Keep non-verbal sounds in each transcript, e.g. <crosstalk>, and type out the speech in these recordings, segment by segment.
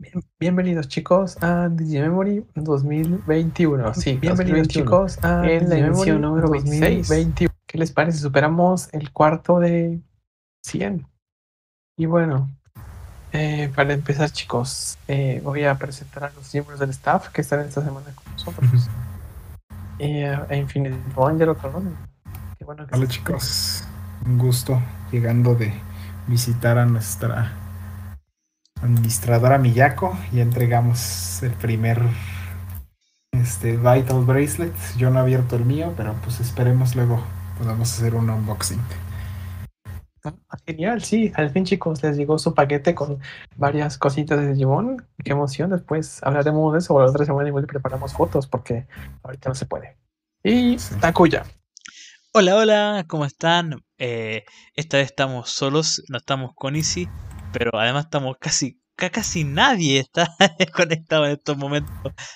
Bien- bienvenidos chicos a Digimemory 2021. Sí, bienvenidos 2021. chicos a En la edición número 26. 2021. ¿Qué les parece? Superamos el cuarto de 100. Y bueno, eh, para empezar chicos, eh, voy a presentar a los miembros del staff que están esta semana con nosotros. Eh, a Infinity Angelo Colón. Qué bueno que Hola chicos, un gusto llegando de visitar a nuestra administradora Miyako. Ya entregamos el primer este, Vital Bracelet. Yo no he abierto el mío, pero pues esperemos luego podamos hacer un unboxing. Ah, Genial, sí, al fin chicos les llegó su paquete con varias cositas de Digimon. Qué emoción, después hablaremos de eso o la otra semana igual preparamos fotos porque ahorita no se puede. Y Sí. Takuya. Hola, hola, ¿cómo están? Eh, esta vez estamos solos, no estamos con Easy, pero además estamos casi, ca- casi nadie está <laughs> conectado en estos momentos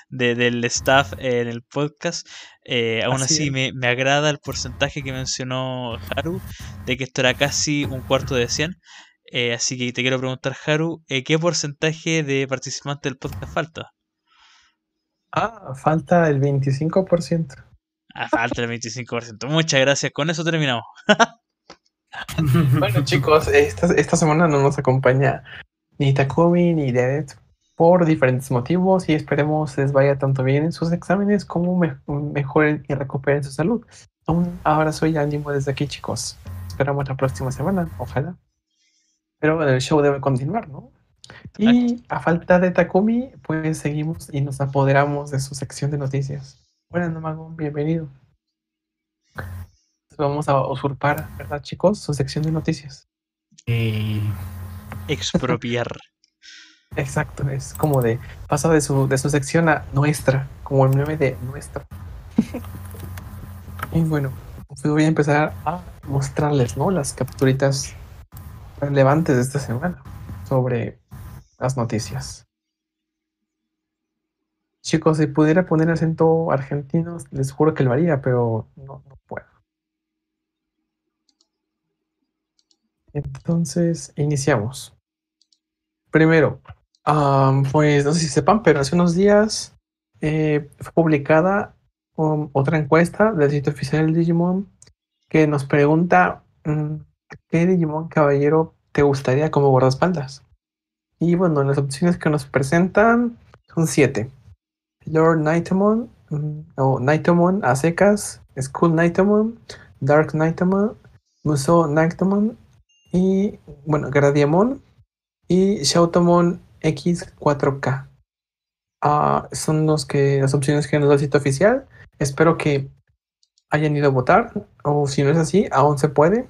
de- del staff en el podcast. Eh, aún Así me, me agrada el porcentaje que mencionó Haru, de que esto era casi un cuarto de 100. Eh, así que te quiero preguntar, Haru, eh, ¿qué porcentaje de participantes del podcast falta? Ah, falta el 25%. Ah, falta el 25%. Muchas gracias, con eso terminamos. <laughs> <laughs> Bueno chicos, esta, esta semana no nos acompaña ni Takumi ni Dedet por diferentes motivos y esperemos les vaya tanto bien en sus exámenes como me- mejoren y recuperen su salud. Un abrazo y ánimo desde aquí chicos. Esperamos la próxima semana, ojalá. Pero el show debe continuar, ¿no? Y a falta de Takumi, pues seguimos y nos apoderamos de su sección de noticias. Bueno, Namagon, bienvenido. Vamos a usurpar, ¿verdad chicos? Su sección de noticias. Y Expropiar. <laughs> Exacto, es como de pasa de su, de su sección a nuestra, como el meme de nuestra. <laughs> y bueno, pues voy a empezar a mostrarles, ¿no? Las capturitas relevantes de esta semana sobre las noticias. Chicos, si pudiera poner acento argentino, les juro que lo haría, pero no, no puedo. Entonces, iniciamos. Primero, pues no sé si sepan, pero hace unos días eh, fue publicada otra encuesta del sitio oficial del Digimon que nos pregunta mm, ¿qué Digimon caballero te gustaría como guardaespaldas? Y bueno, las opciones que nos presentan son siete. Lord Nightomon, mm, o Nightomon a secas, School Nightomon, Dark Nightomon, Musou Nightomon y bueno, Gradiamon y Shoutomon X4K. Ah, son los que, las opciones que nos da el sitio oficial. Espero que hayan ido a votar, o si no es así, aún se puede.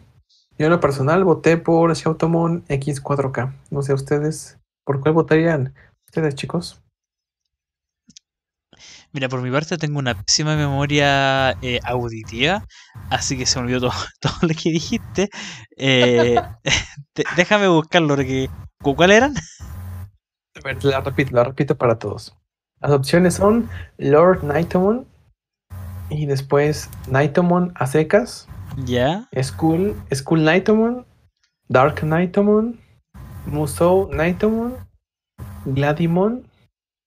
Yo en lo personal voté por Shoutomon X4K. No sé ustedes, ¿por cuál votarían ustedes, chicos? Mira, por mi parte tengo una pésima memoria eh, auditiva, así que se me olvidó todo, <laughs> todo lo que dijiste. Eh, <laughs> te- déjame buscarlo, porque ¿cu- ¿cuál eran? A ver, la repito, la repito para todos. Las opciones son Lord Nightomon y después Nightomon a secas. Ya, School, School Nightomon, Dark Nightomon, Musou Nightomon, Gladimon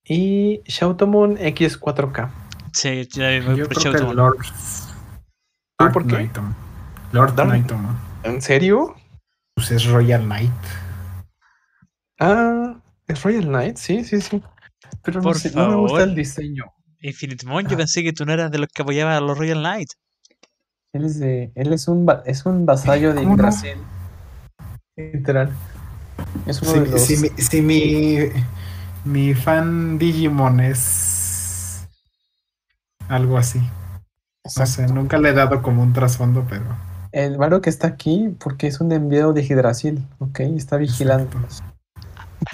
y Shoutomon X4K. sí, ya me voy yo por creo que Shoutomon. Lord ¿Tú por qué? Knighton. Lord. ¿En serio? Pues es Royal Knight. Ah, es Royal Knight, sí, sí, sí. Pero no, Por sé, no me gusta el diseño. Infinite Mon, yo pensé que tú no eras de los que apoyaban a los Royal Knights. Él es de, él es un es un vasallo de ¿Cómo no? Brasil. Literal. Es uno Si, de los. si mi, si mi, mi fan Digimon es algo así. No sé, nunca le he dado como un trasfondo, pero. El varo que está aquí porque es un enviado de Hidrasil, ¿ok? Está vigilando.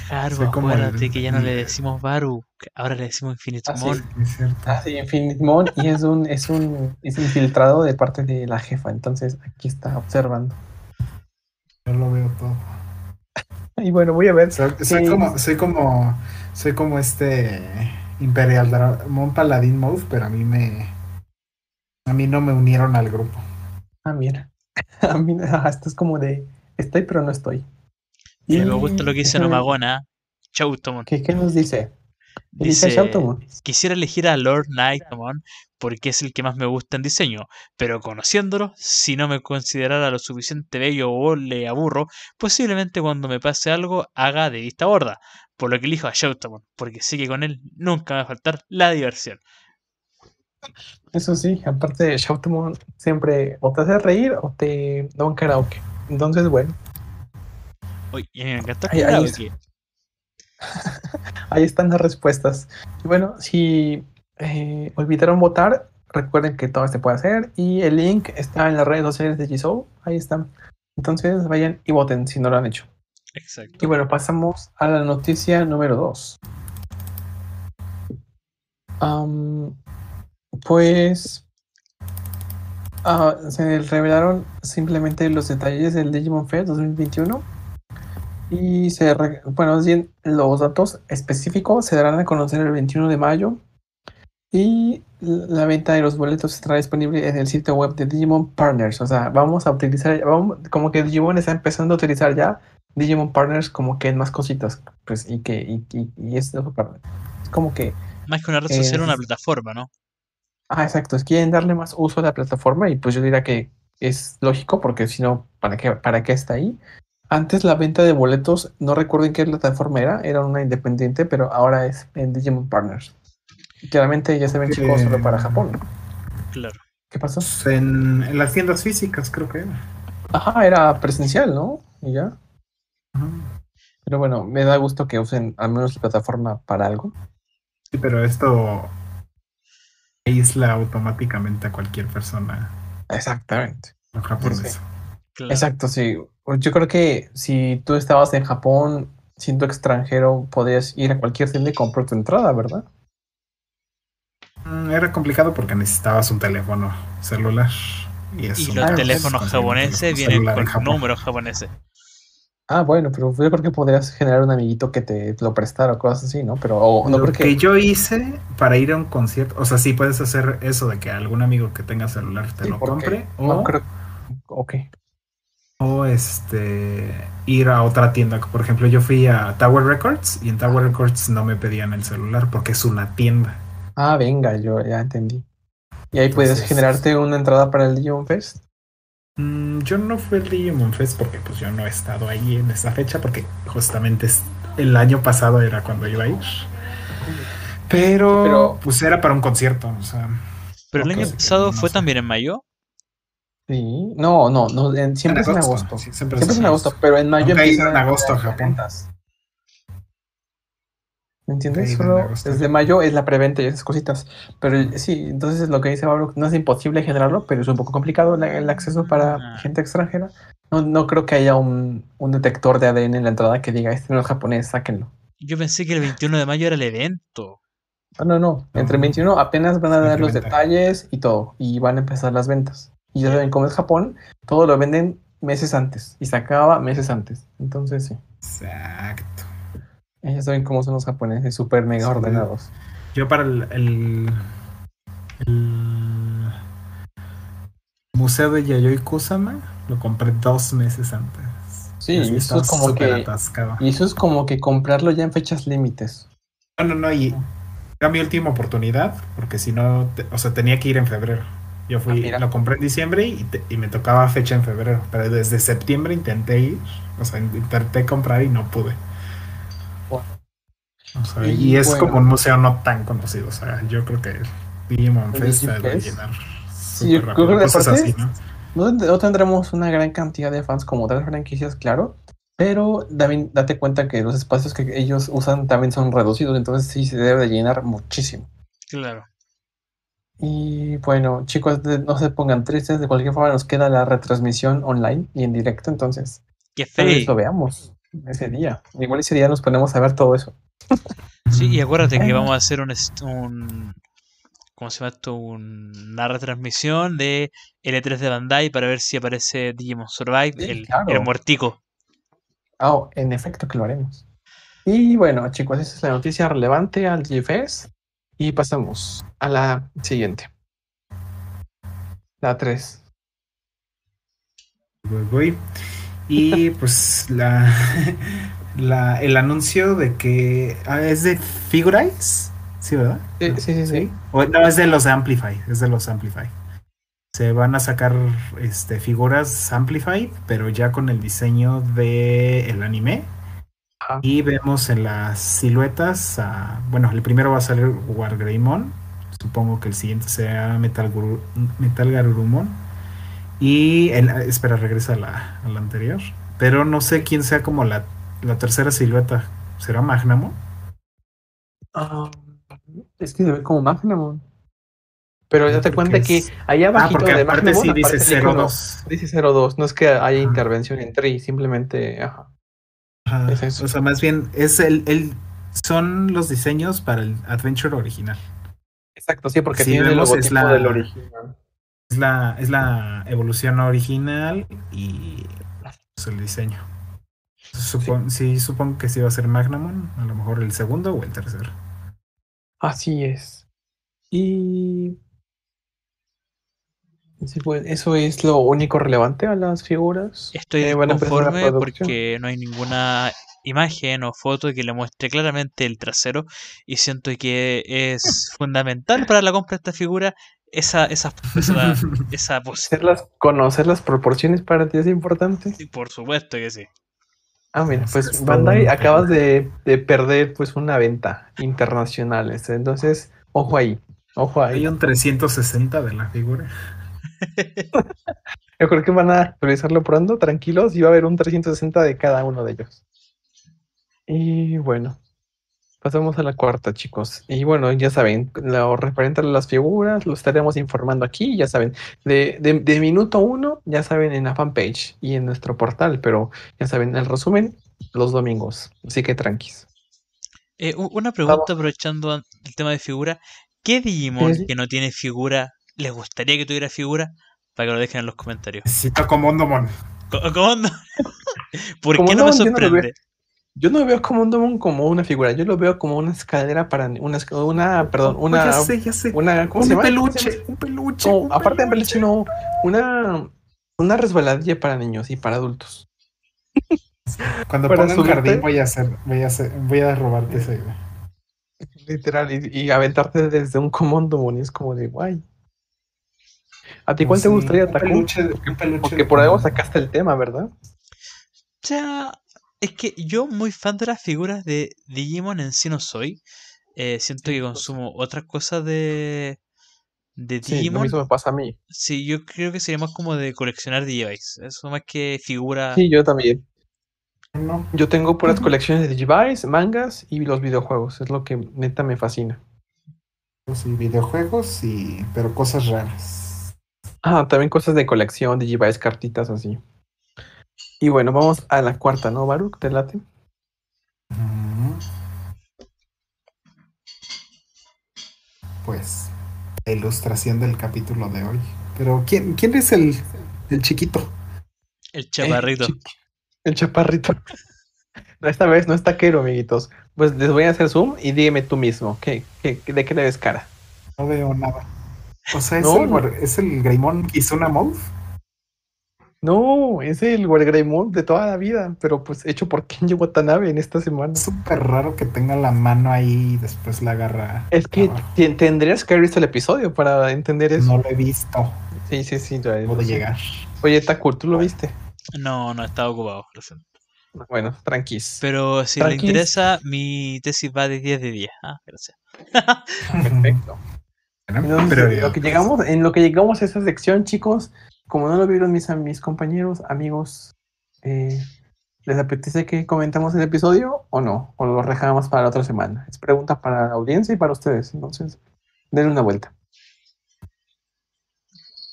El- acuérdate que ya no le decimos Baru, ahora le decimos Infinite Ah, sí. Es cierto. Ah, sí, Infinite Mon y es un, es un es infiltrado de parte de la jefa, entonces aquí está observando. Yo lo veo todo. <laughs> Y bueno, voy a ver. Soy, como, soy como, soy como este Imperial Dramon Paladin Mode, pero a mí me, a mí no me unieron al grupo. Ah, mira. <laughs> A mí, ah, esto es como de estoy pero no estoy. Y me gusta lo que dice. Nomagona. Shoutomon. ¿Qué, qué nos dice? Dice, Shoutomon. quisiera elegir a Lord Nightomon porque es el que más me gusta en diseño, pero conociéndolo, si no me considerara lo suficiente bello o le aburro, posiblemente cuando me pase algo haga de vista gorda, por lo que elijo a Shoutomon, porque sé que con él nunca me va a faltar la diversión. Eso sí, aparte de Shoutomon siempre o te hace reír o te da un karaoke. Entonces, bueno, Oye, y me encantó el Ahí- ahí karaoke. <laughs> ahí están las respuestas. Y bueno, si eh, olvidaron votar, recuerden que todo se puede hacer y el link está en las redes sociales de Jisoo. Ahí están. Entonces vayan y voten si no lo han hecho. Exacto. Y bueno, pasamos a la noticia número 2. pues ah, se revelaron simplemente los detalles del Digimon Fest 2021 y se bueno, bien los datos específicos se darán a conocer el 21 de mayo y la venta de los boletos estará disponible en el sitio web de Digimon Partners. O sea, vamos a utilizar, vamos, como que Digimon está empezando a utilizar ya Digimon Partners como que en más cositas, pues, y que, y, y, y es, es como que, Más que una red Eh, social, una plataforma, ¿no? ah, exacto, es quieren darle más uso a la plataforma y pues yo diría que es lógico porque si no, ¿para qué, ¿para qué está ahí? Antes la venta de boletos, no recuerdo en qué plataforma era, era una independiente, pero ahora es en Digimon Partners. Y claramente ya se ven chicos solo para Japón. Claro. ¿Qué pasó? En, en las tiendas físicas, creo que era. Ajá, era presencial, ¿no? Y ya. Ajá. Pero bueno, me da gusto que usen al menos la plataforma para algo. Sí, pero esto aísla automáticamente a cualquier persona Exactamente. no japonesa. claro. Exacto, sí. Yo creo que si tú estabas en Japón siendo extranjero, podías ir a cualquier tienda y comprar tu entrada, ¿verdad? Mm, Era complicado porque necesitabas un teléfono celular. Y, es Y un los teléfonos japoneses vienen con Japón. números japoneses. Ah, bueno, pero yo creo que podrías generar un amiguito que te lo prestara o cosas así, ¿no? Pero no Lo que... yo hice para ir a un concierto, o sea, sí puedes hacer eso de que algún amigo que tenga celular te Sí, lo compre No o, creo... Ok. o, este ir a otra tienda. Por ejemplo, yo fui a Tower Records y en Tower Records no me pedían el celular porque es una tienda. Ah, venga, yo ya entendí. Y ahí puedes generarte una entrada para el Digimon Fest. Mm, yo no fui al Digimon Fest porque pues yo no he estado ahí en esa fecha porque justamente el año pasado era cuando iba a ir. Pero, Pero- pues era para un concierto, o sea, Pero el año pasado no fue sé. también en mayo. Sí. No, no, no. en- siempre es en agosto. sí, Siempre es en agosto, pero en mayo empiezan en agosto a Japón. ¿Me entiendes? Solo desde mayo es la preventa y esas cositas. Pero el- sí, entonces lo que dice Pablo, no es imposible generarlo, pero es un poco complicado la- el acceso para Ah. gente extranjera. No, no creo que haya un, un detector de ADN en la entrada que diga, este no es japonés, sáquenlo. Yo pensé que el 21 de mayo era el evento. No, no, no. Entre No. 21 apenas van a dar los detalles y todo. Y van a empezar las ventas. Y ya saben cómo es Japón, todo lo venden meses antes. Y se acaba meses antes. Entonces sí. Exacto. Ya saben cómo son los japoneses, súper mega Sí. ordenados. Yo para el, el, el museo de Yayoi Kusama lo compré dos meses antes. Sí, y eso es como que. atascado. Y eso es como que comprarlo ya en fechas límites. No, no, no, y era mi última oportunidad, porque si no, te- o sea, tenía que ir en febrero. Yo Ah, fui, mira. lo compré en diciembre y, te- y me tocaba fecha en febrero, pero desde septiembre intenté ir, o sea, intenté comprar y no pude. Bueno. O sea, Y y es bueno. como un museo no tan conocido, o sea, yo creo que Digimon ¿El Fest Digifest? debe llenar Sí, yo creo que aparte- así, ¿no? No, no tendremos una gran cantidad de fans como otras franquicias, claro. Pero también date cuenta que los espacios que ellos usan también son reducidos. Entonces sí se debe de llenar muchísimo. Claro. Y bueno, chicos, no se pongan tristes. De cualquier forma, nos queda la retransmisión online y en directo. Entonces, feo. lo veamos ese día. Igual ese día nos ponemos a ver todo eso. Sí, y acuérdate que vamos a hacer un, ¿cómo se llama esto? Un- una retransmisión de L3 de Bandai para ver si aparece Digimon Survive, Sí, el, claro. el muertico. Ah, oh, en efecto que lo haremos. Y bueno, chicos, esa es la noticia relevante al GFS. Y pasamos a la siguiente. La 3. Voy, voy. Y pues la la, el anuncio de que ah, es de Figurize, ¿sí, verdad? Sí, sí, sí, sí. O- no, es de los Amplify, es de los Amplify. Se van a sacar este, figuras Amplify, pero ya con el diseño de el anime. Ajá. Y vemos en las siluetas, a- bueno, el primero va a salir Wargreymon, supongo que el siguiente sea Metal, Metal Garurumon. Y el, espera, regresa a la, a la anterior. Pero no sé quién sea como la, la tercera silueta. ¿Será Magnamo? Ah, es que se ve como Magnamon. Pero date Porque cuenta que allá Ah, abajito porque de aparte Magnamon sí dice aparece el icono. 02. Dice 02, no es que haya intervención en Tree, simplemente, ajá. Es eso. O sea, más bien, es el, el, son los diseños para el Adventure original. Exacto, sí, porque Si tiene el es la- del original. Es la, es la evolución original y pues, el diseño. Supon- sí. supongo que sí va a ser Magnamon, a lo mejor el segundo o el tercero. Así es. Y sí, pues, eso es lo único relevante a las figuras. Estoy Eh, a conforme porque no hay ninguna imagen o foto que le muestre claramente el trasero y siento que es <laughs> fundamental para la compra de esta figura esa esa esa, <laughs> esa conocer las proporciones para ti es importante. sí, por supuesto que sí. Ah, mira, Es- pues Bandai acabas de, de perder pues una venta internacional. este, Entonces, ojo ahí, ojo ahí. Hay un 360 de la figura. <laughs> Yo creo que van a actualizarlo pronto, tranquilos, y va a haber un 360 de cada uno de ellos. Y bueno, pasamos a la cuarta, chicos. Y bueno, ya saben, lo referente a las figuras, lo estaremos informando aquí, ya saben, de, de, de minuto uno, ya saben, en la fanpage y en nuestro portal, pero ya saben, el resumen los domingos. Así que tranquis. Eh, una pregunta Vamos. aprovechando an- el tema de figura, ¿qué Digimon Sí, que no tiene figura les gustaría que tuviera figura? Para que lo dejen en los comentarios. Necesito Comondomon. Co- ¿Cómo no? <laughs> ¿Por qué no me no, yo no lo veo. como un Domon como una figura, yo lo veo como una escalera para una, una perdón, Oh, una, ya sé, ya sé. una, ¿cómo se Un peluche, llama? un peluche. No, un aparte de peluche, no, una, una resbaladilla para niños y para adultos. Cuando Para ponga un jardín voy a hacer, voy a hacer, voy a robarte esa idea. Literal, y, y aventarte desde un comando, y es como de guay. ¿A ti cuál te gustaría, un Taku? peluche, un peluche Porque por algo Comondomon. sacaste el tema, ¿verdad? O sea, es que yo muy fan de las figuras de Digimon en sí no soy. Eh, siento que consumo otras cosas de, de Sí, lo Digimon. mismo me pasa a mí. Sí, yo creo que sería más como de coleccionar Digivice. Eso más que figura. Sí, yo también. No, Yo tengo puras colecciones de Digivice, mangas y los videojuegos. Es lo que neta me fascina. sí, videojuegos y pero cosas raras. Ah, también cosas de colección, Digivice, cartitas así. Y bueno, vamos a la cuarta, ¿no, Baruch? ¿Te late? Pues la ilustración del capítulo de hoy. Pero ¿quién, quién es el, el chiquito? El chaparrito. El, chi- el chaparrito. <laughs> No, esta vez no es taquero, amiguitos. Pues les voy a hacer zoom y dígame tú mismo, ¿qué, qué, de qué le ves cara? No veo nada. O sea, es, No, el, no. es el Greymon Kizuna Mouth. No, es el Wargreymon de toda la vida, pero pues hecho por Kenji Watanabe en esta semana. Es súper raro que tenga la mano ahí y después la agarra. Es que abajo. tendrías que haber visto el episodio para entender eso. No lo he visto. Sí, sí, sí. lo sé. llegar. Oye, Taku, ¿tú lo viste? No, no, estaba ocupado. lo siento. Bueno, tranquis. Pero si le Tranquis. interesa, mi tesis va de 10 de 10. Ah, gracias. Perfecto. <laughs> Bueno, Entonces, pero en lo que llegamos, en lo que llegamos a esta sección, chicos, como no lo vieron mis, mis compañeros, amigos, eh, ¿les apetece que comentamos el episodio o no? ¿O lo dejamos para la otra semana? Es pregunta para la audiencia y para ustedes, entonces denle una vuelta.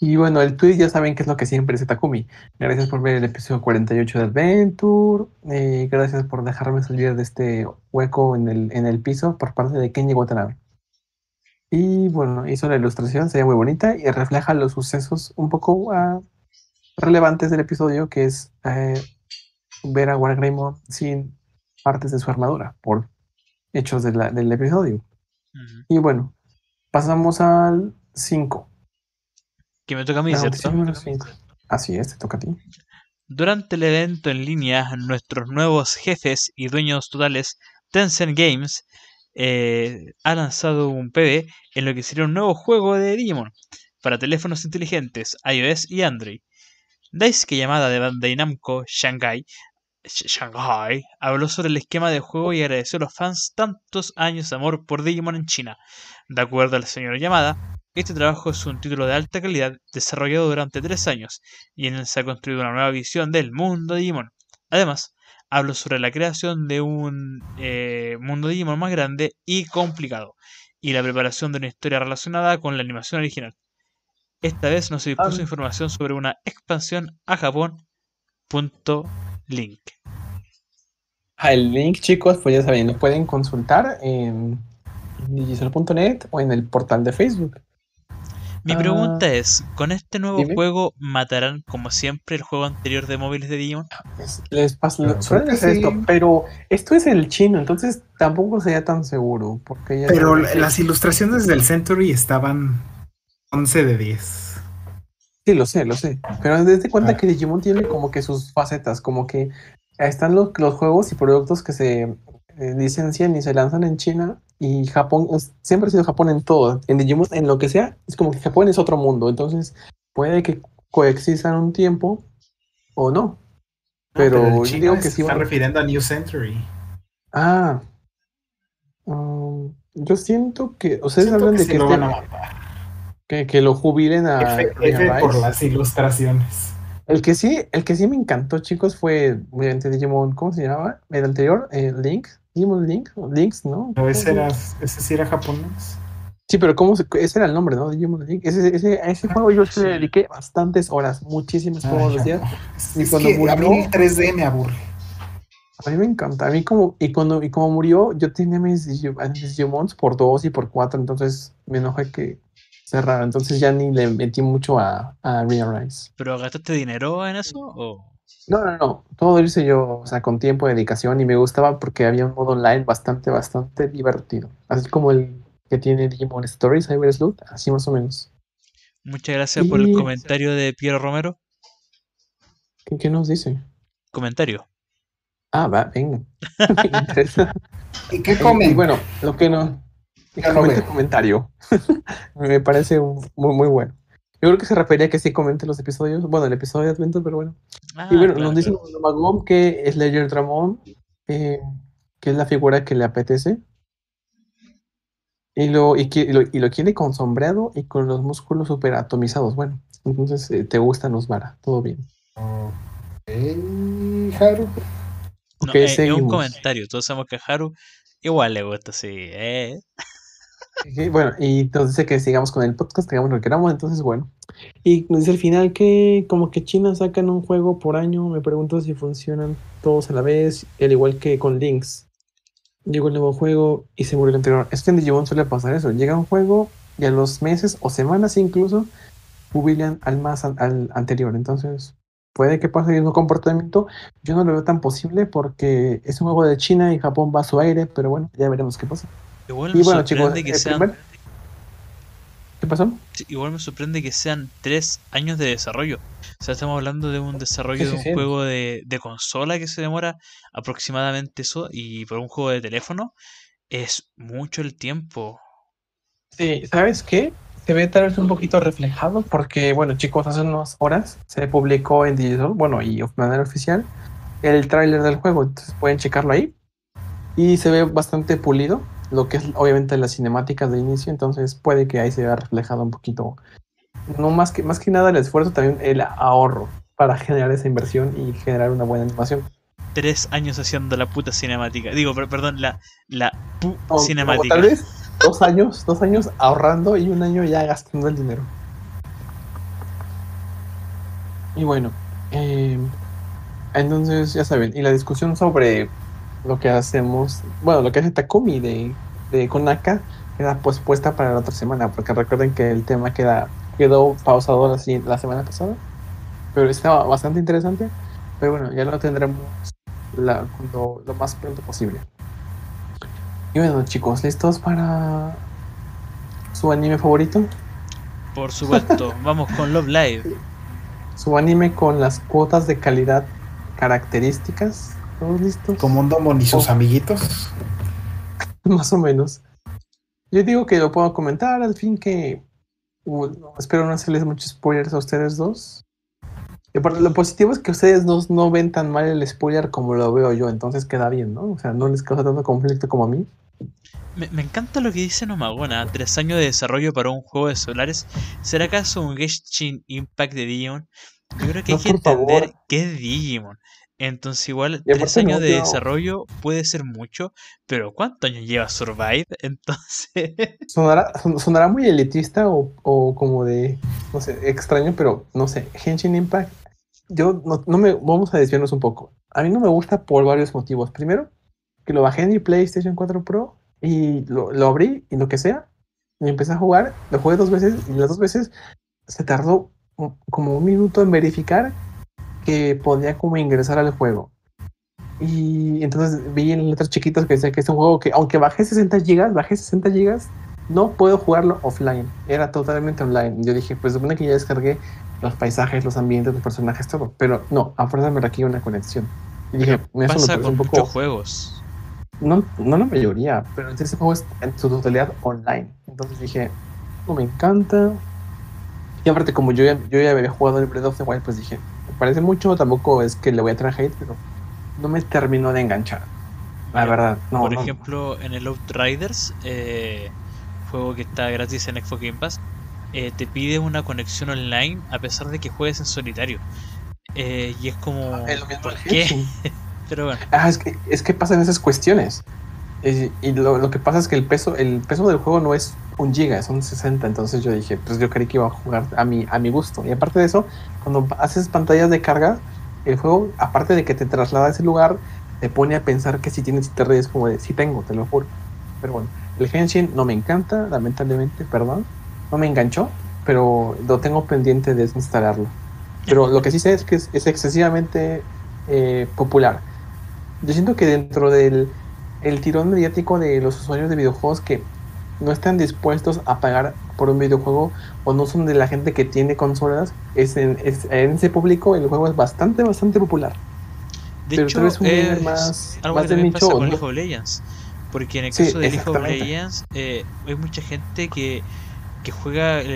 Y bueno, el tweet ya saben que es lo que siempre dice Takumi. Gracias por ver el episodio 48 de Adventure. eh, gracias por dejarme salir de este hueco en el, en el piso por parte de Kenji Watanabe. Y bueno, hizo la ilustración, se ve muy bonita y refleja los sucesos un poco ah, relevantes del episodio, que es eh, ver a Wargreymon sin partes de su armadura, por hechos de la- del episodio. Y bueno, pasamos al 5. Que me toca a mí, ¿cierto? Así es, te toca a ti. Durante el evento en línea, nuestros nuevos jefes y dueños totales, Tencent Games, eh, ha lanzado un PB en lo que sería un nuevo juego de Digimon para teléfonos inteligentes, iOS y Android. Daisuke llamada de Bandai Namco Shanghai, Shanghai habló sobre el esquema de juego y agradeció a los fans tantos años de amor por Digimon en China. De acuerdo al señor Yamada, este trabajo es un título de alta calidad desarrollado durante tres años y en él se ha construido una nueva visión del mundo Digimon. Además, hablo sobre la creación de un eh, mundo Digimon más grande y complicado y la preparación de una historia relacionada con la animación original. Esta vez no se dispuso Ah. información sobre una expansión a Japón. Punto link. Ah, El link, chicos, pues ya saben, lo pueden consultar en digisol.net o en el portal de Facebook. Mi Ah. pregunta es, ¿con este nuevo Dime. juego matarán como siempre el juego anterior de móviles de Digimon? Es- Les pasa, sí. esto, pero esto es el chino, entonces tampoco sería tan seguro. Porque ya Pero las ilustraciones del Century estaban 11 de 10. Sí, lo sé, lo sé. Pero desde cuenta Ah. que Digimon tiene como que sus facetas, como que están los, los juegos y productos que se eh, licencian y se lanzan en China y Japón, es- siempre ha sido Japón en todo. En Digimon, en lo que sea, es como que Japón es otro mundo. Entonces puede que coexistan un tiempo o no. Pero, el yo digo que sí está van- refiriendo a New Century. Ah. Mm, yo siento que ustedes Siento hablan que de que, lo este- que, que lo jubilen a F, F por las ilustraciones. El que sí, el que sí me encantó, chicos, fue mediante Digimon, ¿cómo se llamaba? El anterior, eh, Link, Digimon Link, Links, ¿no? Pero ¿Cómo ese, era, ese sí era japonés. Sí, pero ¿cómo se, ese era el nombre, ¿no? Digimon Link. Ese, ese, a ese juego yo se le dediqué bastantes horas, muchísimas días. Es, Y es cuando que a mí murió- el 3D me aburre. A mí me encanta. A mí como, y cuando, y como murió, yo tenía mis, mis Digimons por dos y por cuatro, entonces me enojé que cerrara. Entonces ya ni le metí mucho a, a Rice. ¿Pero gastaste dinero en eso? O... No, no, no. Todo lo hice yo, o sea, con tiempo, dedicación y me gustaba porque había un modo online bastante, bastante divertido. Así como el que tiene Digimon Stories, Cyber Sleuth, así más o menos. Muchas gracias por el comentario de Piero Romero. ¿Qué, qué nos dice? Comentario. Ah, va, venga. <laughs> Me interesa. ¿Y qué comen? bueno, lo que no. Veo. comentario. <laughs> me parece un- muy, muy bueno. Yo creo que se refería a que sí comente los episodios. Bueno, el episodio de Adventure, pero bueno. Ah, Y bueno, claro, nos dice claro. Magom que es Ledger Dramon, eh, que es la figura que le apetece. Y lo, y, lo, y lo quiere con sombreado y con los músculos super atomizados. Bueno, entonces eh, te gustan los Vara, todo bien. Ok, Haru. No, Ok, eh, un comentario. Todos sabemos que a Haru igual le gusta, sí. Eh. Bueno, y nos dice que sigamos con el podcast, que hagamos lo que queramos, entonces bueno. Y nos dice al final que como que China sacan un juego por año, me pregunto si funcionan todos a la vez, al igual que con Links. Llegó el nuevo juego y se murió el anterior. Es que en Digimon suele pasar eso, llega un juego y a los meses o semanas incluso jubilan al más al anterior, entonces puede que pase el mismo comportamiento. Yo no lo veo tan posible porque es un juego de China y Japón va a su aire, pero bueno, ya veremos qué pasa. Igual me Y bueno, chicos, sorprende que sean primer- ¿qué pasó? Igual me sorprende que sean tres años de desarrollo. O sea, estamos hablando de un desarrollo Sí, de un sí. juego de, de consola que se demora aproximadamente eso. Y por un juego de teléfono es mucho el tiempo. Sí, ¿sabes qué? Se ve tal vez un poquito reflejado porque, bueno, chicos, hace unas horas se publicó en digital, bueno, y de manera oficial, el tráiler del juego. Entonces pueden checarlo ahí. Y se ve bastante pulido, lo que es obviamente las cinemáticas de inicio. Entonces puede que ahí se vea reflejado un poquito. No más que, más que nada el esfuerzo, también el ahorro para generar esa inversión y generar una buena animación. Tres años haciendo la puta cinemática. Digo, per- perdón, la, la pu O- o cinemática. tal vez dos años, dos años ahorrando y un año ya gastando el dinero. Y bueno, eh, entonces ya saben, y la discusión sobre lo que hacemos, bueno, lo que hace Takumi de, de Konaka queda pospuesta para la otra semana, porque recuerden que el tema queda, quedó pausado la, la semana pasada, pero estaba bastante interesante, pero bueno, ya lo tendremos la- cuando- lo más pronto posible. Y bueno, chicos, ¿listos para su anime favorito? Por supuesto, <laughs> vamos con Love Live. su anime con las cuotas de calidad características. ¿Todos listos? Como un Domon y sus Oh. amiguitos. <laughs> Más o menos. Yo digo que lo puedo comentar, al fin que uh, espero no hacerles muchos spoilers a ustedes dos. Y aparte, lo positivo es que ustedes dos no ven tan mal el spoiler como lo veo yo, entonces queda bien, ¿no? O sea, no les causa tanto conflicto como a mí. Me, me encanta lo que dice Nomagona. Tres años de desarrollo para un juego de solares. ¿Será acaso un Genshin Impact de Digimon? Yo creo que hay que favor. entender qué es Digimon. Entonces igual tres aparte no, años de no. desarrollo puede ser mucho, pero ¿cuántos años lleva Survive? <laughs> Entonces, Sonará, son- sonará muy elitista o, o como de, no sé, extraño, pero no sé, Henshin Impact, yo no, no me, vamos a desviarnos un poco. A mí no me gusta por varios motivos. Primero, que lo bajé en mi PlayStation 4 Pro y lo, lo abrí y lo que sea, y empecé a jugar, lo jugué dos veces y las dos veces se tardó como un minuto en verificar que podía como ingresar al juego. Y entonces vi en letras chiquitas que decía que es un juego que, aunque bajé 60 gigas, bajé 60 gigas, no puedo jugarlo offline. Era totalmente online. Yo dije, pues supone que ya descargué los paisajes, los ambientes, los personajes, todo. Pero no, a fuerza me requiere una conexión. Y dije, eso me pasa con un muchos poco. juegos. No, no la mayoría, pero este juego es en su totalidad online. Entonces dije, no me encanta. Y aparte, como yo ya, yo ya había jugado el Breath of the Wild, pues dije, parece mucho. Tampoco es que le voy a traer hate, pero no me terminó de enganchar. La Mira, verdad, no. Por no. ejemplo, en el Outriders, eh, juego que está gratis en Xbox Game Pass, eh, te pide una conexión online a pesar de que juegues en solitario. Eh, y es como, Es lo mismo ¿por qué? <laughs> Pero bueno, Ah, es que, es que pasan esas cuestiones. Y lo, lo que pasa es que el peso, el peso del juego no es un giga, son 60. Entonces yo dije, pues yo creí que iba a jugar a mi, a mi gusto. Y aparte de eso, cuando haces pantallas de carga, el juego, aparte de que te traslada a ese lugar, te pone a pensar que si tienes internet es como de, sí tengo, te lo juro. Pero bueno, el Henshin no me encanta, lamentablemente, perdón. No me enganchó, pero lo tengo pendiente de desinstalarlo. Pero lo que sí sé es que es, es excesivamente eh, popular. Yo siento que dentro del el tirón mediático de los usuarios de videojuegos que no están dispuestos a pagar por un videojuego o no son de la gente que tiene consolas, es en, es- en ese público el juego es bastante, bastante popular. de Pero hecho, eres un es más, algo más que de también nicho. pasa ¿o con no? League of Legends. Porque en el Sí, caso de League of. Legends, eh, hay mucha gente que, que juega el,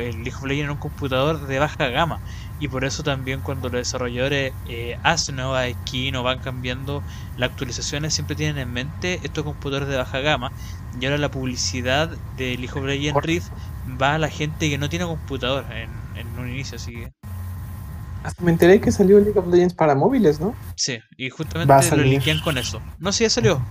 el League of Legends en un computador de baja gama. Y por eso también cuando los desarrolladores eh, hacen nuevas skins o van cambiando las actualizaciones, siempre tienen en mente estos computadores de baja gama. Y ahora la publicidad de League of Legends Cor- Rift va a la gente que no tiene computador en, en un inicio. Así que Hasta me enteré que salió League of Legends para móviles, ¿no? sí, y justamente lo linkean con eso. No, si ya salió.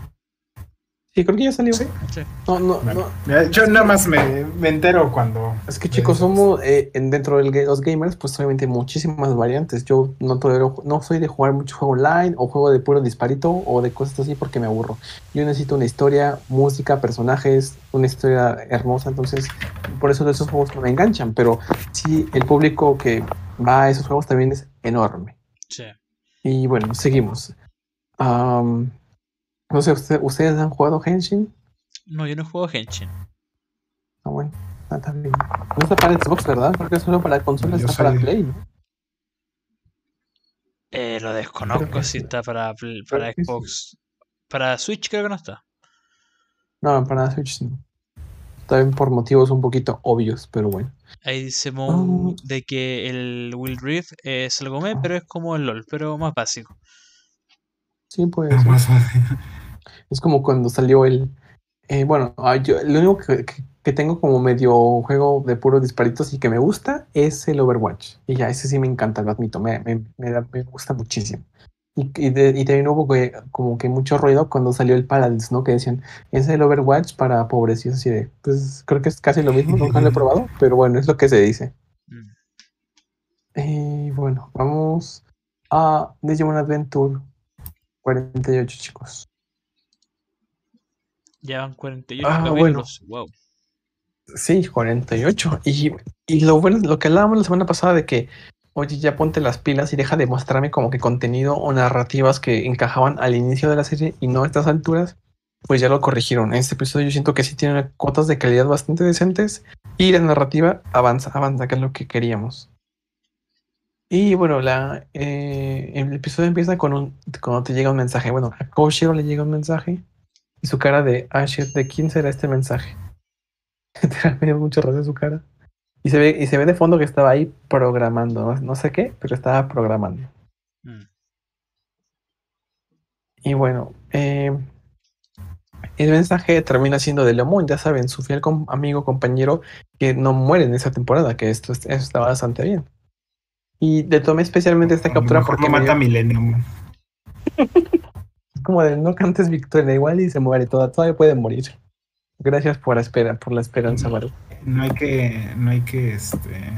Sí, creo que ya salió. Sí. Sí. No, no, Bueno, no. yo nada más me, me entero cuando. Es que chicos, somos eh, en- dentro de los gamers, pues obviamente muchísimas variantes. Yo no, tolero- no soy de jugar mucho juego online o juego de puro disparito o de cosas así porque me aburro. Yo necesito una historia, música, personajes, una historia hermosa. Entonces, por eso de esos juegos no me enganchan. Pero sí, el público que va a esos juegos también es enorme. Sí. Y bueno, seguimos. Am, no sé, ¿usted- ¿ustedes han jugado Henshin? No, yo no juego Henshin. Ah, bueno, ah, está bien. No está para Xbox, ¿verdad? Porque es solo para consolas, está para Play, ¿no? Eh, lo desconozco si sí. está para, para sí. Xbox. Para Switch creo que no está. No, para Switch no. También por motivos un poquito obvios, pero bueno. Ahí dice Moon Ah. de que el Will Rift es algo me, pero es como el LOL, pero más básico. Sí, pues. <laughs> sí. Es como cuando salió el. eh, bueno, ah, yo, lo único que, que- que tengo como medio juego de puros disparitos y que me gusta es el Overwatch. Y ya, ese sí me encanta, lo admito. Me, me, me da- me gusta muchísimo. Y, y, de- y también hubo que- como que mucho ruido cuando salió el Paladins, ¿no? Que decían, es el Overwatch para pobres. Y así de, pues creo que es casi lo mismo, nunca lo he probado, <laughs> pero bueno, es lo que se dice. Mm. Y bueno, vamos a Digimon Adventure 48, chicos. Ya van 48 Ah, capítulos. Wow. Sí, 48. Y, y lo bueno, lo que hablábamos la semana pasada de que, oye, ya ponte las pilas y deja de mostrarme como que contenido o narrativas que encajaban al inicio de la serie y no a estas alturas, pues ya lo corrigieron. En este episodio yo siento que sí tiene cuotas de calidad bastante decentes y la narrativa avanza, avanza, que es lo que queríamos. Y bueno, la, eh, el episodio empieza con un, cuando te llega un mensaje. Bueno, a Koshiro le llega un mensaje y su cara de, ah, shit, ¿de quién será este mensaje? <laughs> Me dio mucho risa su cara. Y se, ve, y se ve de fondo que estaba ahí programando, no, no sé qué, pero estaba programando. Mm. Y bueno, eh, el mensaje termina siendo de Leomón, ya saben, su fiel com- amigo, compañero, que no muere en esa temporada, que esto, es- eso está bastante bien. Y le tomé especialmente esta captura porque me mata dio- Millennium. <laughs> como de no cantes victoria igual y se muere toda, todavía puede morir. Gracias por la espera, por la esperanza, Maru. No hay que, no hay que, este,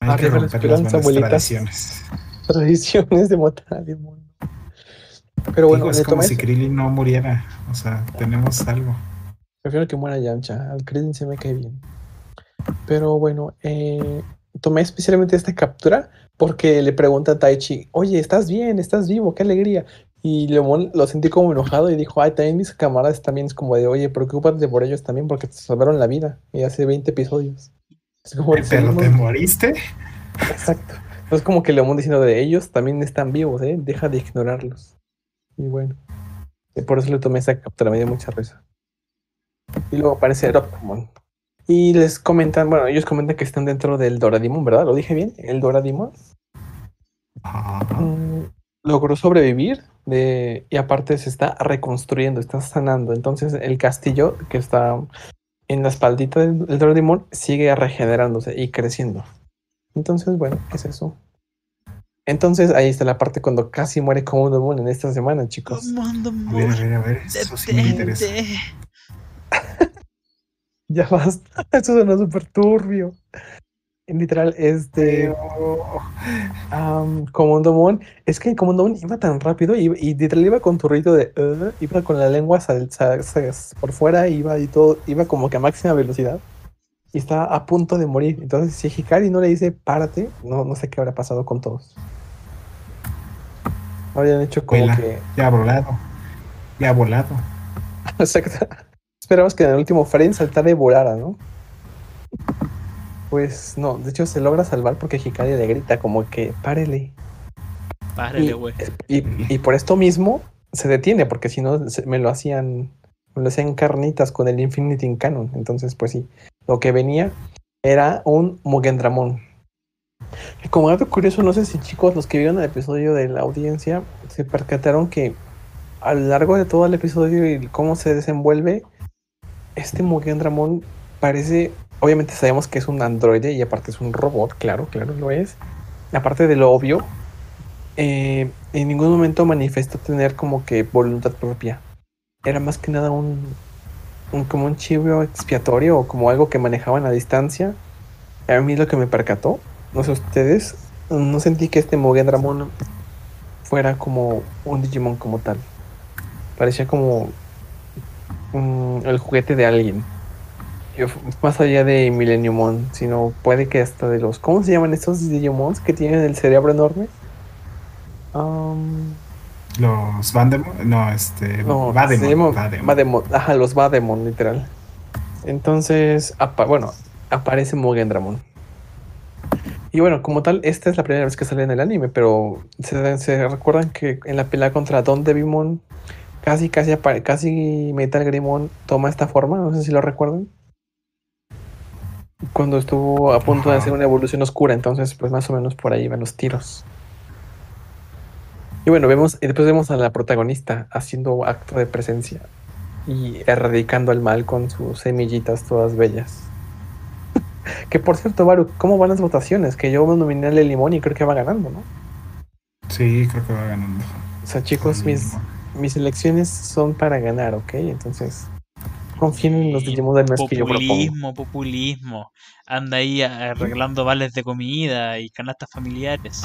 no hay que la romper las esperanza, buenas abuelita. tradiciones. Tradiciones de matar al demonio. Pero bueno, Digo, es como si Krillin no muriera. O sea, tenemos algo. Prefiero que muera Yamcha. Al Krillin se me cae bien. Pero bueno, eh, tomé especialmente esta captura porque le pregunta a Taichi, oye, ¿estás bien? ¿Estás vivo? ¡Qué alegría! Y Leomón lo sentí como enojado y dijo, ay, también mis camaradas también es como de, oye, preocúpate por ellos también porque te salvaron la vida. Y hace 20 episodios. Es como Pero seguimos- te moriste. Exacto. Es como que Leomón diciendo de ellos también están vivos, ¿eh? Deja de ignorarlos. Y bueno, por eso le tomé esa captura, me dio mucha risa. Y luego aparece Rockmon. Y les comentan, bueno, ellos comentan que están dentro del Doradimon, ¿verdad? ¿Lo dije bien? El Doradimon Ajá. mm, logró sobrevivir de, y aparte se está reconstruyendo, está sanando. Entonces el castillo que está en la espaldita del, del Doradimon sigue regenerándose y creciendo. Entonces, bueno, es eso. Entonces ahí está la parte cuando casi muere Komodomon en esta semana, chicos. Comando A ver, a ver, a ver. Eso sí me interesa. Ya basta, <laughs> eso suena súper turbio. Literal, este um, Komodomon, es que Komodomon iba tan rápido y, y literal iba con tu rito de "Uh", iba con la lengua sal- sal- sal- por fuera, iba y todo, iba como que a máxima velocidad y estaba a punto de morir. Entonces, si Hikari no le dice párate, no, no sé qué habrá pasado con todos. Habrían hecho como Vuela. que Ya ha volado. Ya ha volado. <laughs> Exacto. Esperamos que en el último frame saltara y volara, ¿no? Pues no, de hecho se logra salvar porque Hikari le grita como que párele. Párale, Y, güey. y- y por esto mismo se detiene, porque si no me lo hacían, me lo hacían carnitas con el Infinity Canon. Entonces, pues sí, lo que venía era un Mugendramon. Y como dato curioso, no sé si chicos, los que vieron el episodio de la audiencia, se percataron que a lo largo de todo el episodio y cómo se desenvuelve, este Mugendramon parece, obviamente sabemos que es un androide y aparte es un robot, claro, claro lo es. Aparte de lo obvio, eh, en ningún momento manifestó tener como que voluntad propia. Era más que nada un, como un chivo expiatorio o como algo que manejaban a distancia. A mí lo que me percató, no sé ustedes, no sentí que este Mugendramon fuera como un Digimon como tal. Parecía como mm, el juguete de alguien. Más allá de Millenniumon, sino puede que hasta de los. ¿Cómo se llaman estos Digimons que tienen el cerebro enorme? Um, Los Vandemon. No, este. no, llama. Ajá, los literal. Entonces, apa- bueno, aparece Mugendramon. Y bueno, como tal, esta es la primera vez que sale en el anime, pero se, se recuerdan que en la pelea contra Don Devimon, casi, casi, casi Metal Grimon toma esta forma, no sé si lo recuerdan. Cuando estuvo a punto de hacer una evolución oscura, entonces pues más o menos por ahí van los tiros. Y bueno, vemos, y después vemos a la protagonista haciendo acto de presencia y erradicando el mal con sus semillitas todas bellas. <laughs> que por cierto, Baru, ¿cómo van las votaciones? Que yo nominé a Limón y creo que va ganando, ¿no? Sí, creo que va ganando. O sea, chicos, mis, mis elecciones son para ganar, ¿ok? Entonces, confíen en los Digimon del mes que yo propongo. Populismo, populismo. Anda ahí arreglando vales de comida y canastas familiares.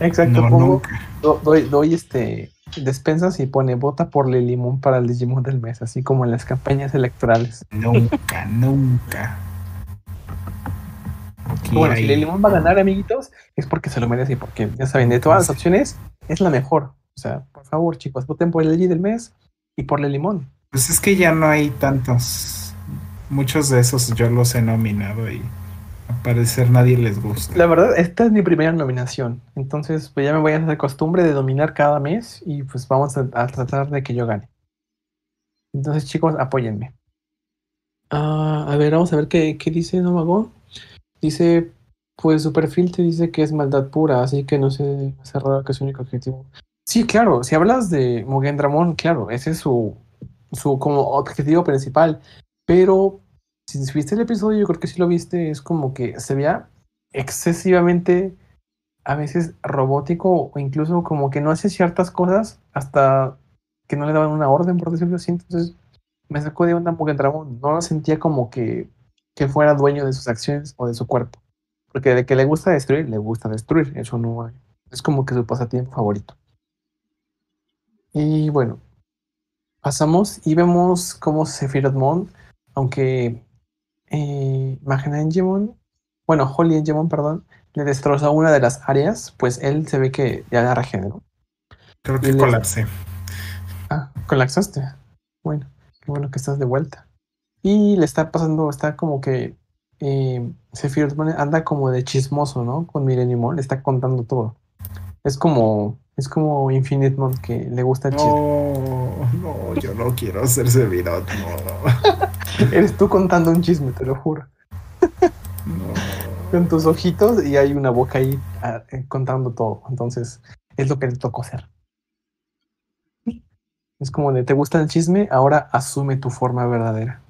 Exacto, No, pongo- do- doy, doy este despensas y pone vota por Limón para el Digimon del mes, así como en las campañas electorales. Nunca, <laughs> nunca. Bueno, si hay- Lelimón va a ganar, amiguitos, es porque se lo merece, porque ya saben, de todas las opciones es la mejor. O sea, por favor, chicos, voten por el Lili del mes y por Lelimón. Pues es que ya no hay tantos. Muchos de esos yo los he nominado y parecer nadie les gusta. La verdad, esta es mi primera nominación. Entonces, pues ya me voy a hacer costumbre de dominar cada mes y pues vamos a, a tratar de que yo gane. Entonces, chicos, apóyenme. Ah, a ver, vamos a ver qué, qué dice Nomago. Dice, pues su perfil te dice que es maldad pura, así que no sé, hace raro que es su único objetivo. Sí, claro, si hablas de Mugen Dramon, claro, ese es su, su como objetivo principal. Pero si viste el episodio, yo creo que si lo viste, es como que se veía excesivamente a veces robótico o incluso como que no hace ciertas cosas hasta que no le daban una orden, por decirlo así. Entonces me sacó de onda porque el dragón no lo sentía como que, que fuera dueño de sus acciones o de su cuerpo. Porque de que le gusta destruir, le gusta destruir. Eso no. Es como que su pasatiempo favorito. Y bueno, pasamos y vemos cómo Sephiroth Mon, aunque eh, Magna Engemon, bueno, Holy Engemon, perdón, le destrozó una de las áreas, pues él se ve que ya la regeneró. Creo Y que le- colapsé. Ah, colapsaste. Bueno, qué bueno que estás de vuelta. Y le está pasando, está como que eh, Sephiroth anda como de chismoso, ¿no? Con Millennium Mon, le está contando todo. Es como, es como Infinite Mon que le gusta el chisme. No, no, yo no quiero ser Sephiroth, no. <laughs> Eres tú contando un chisme, te lo juro. no. Con tus ojitos y hay una boca ahí ah, eh, contando todo. Entonces, es lo que le tocó hacer. Es como de, ¿te gusta el chisme? Ahora asume tu forma verdadera.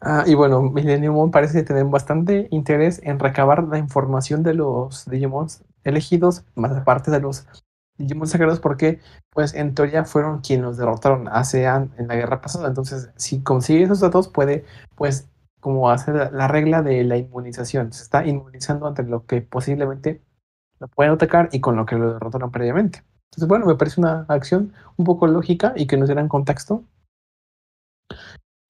Ah, y bueno, Millennium Mon parece tener bastante interés en recabar la información de los Digimons elegidos, más aparte de los Digimon sagrados, porque, pues, en teoría fueron quienes los derrotaron hace en la guerra pasada. Entonces, si consigue esos datos, puede, pues, como hacer la, la regla de la inmunización. Se está inmunizando ante lo que posiblemente lo pueden atacar y con lo que lo derrotaron previamente. Entonces, bueno, me parece una acción un poco lógica y que nos diera en contexto.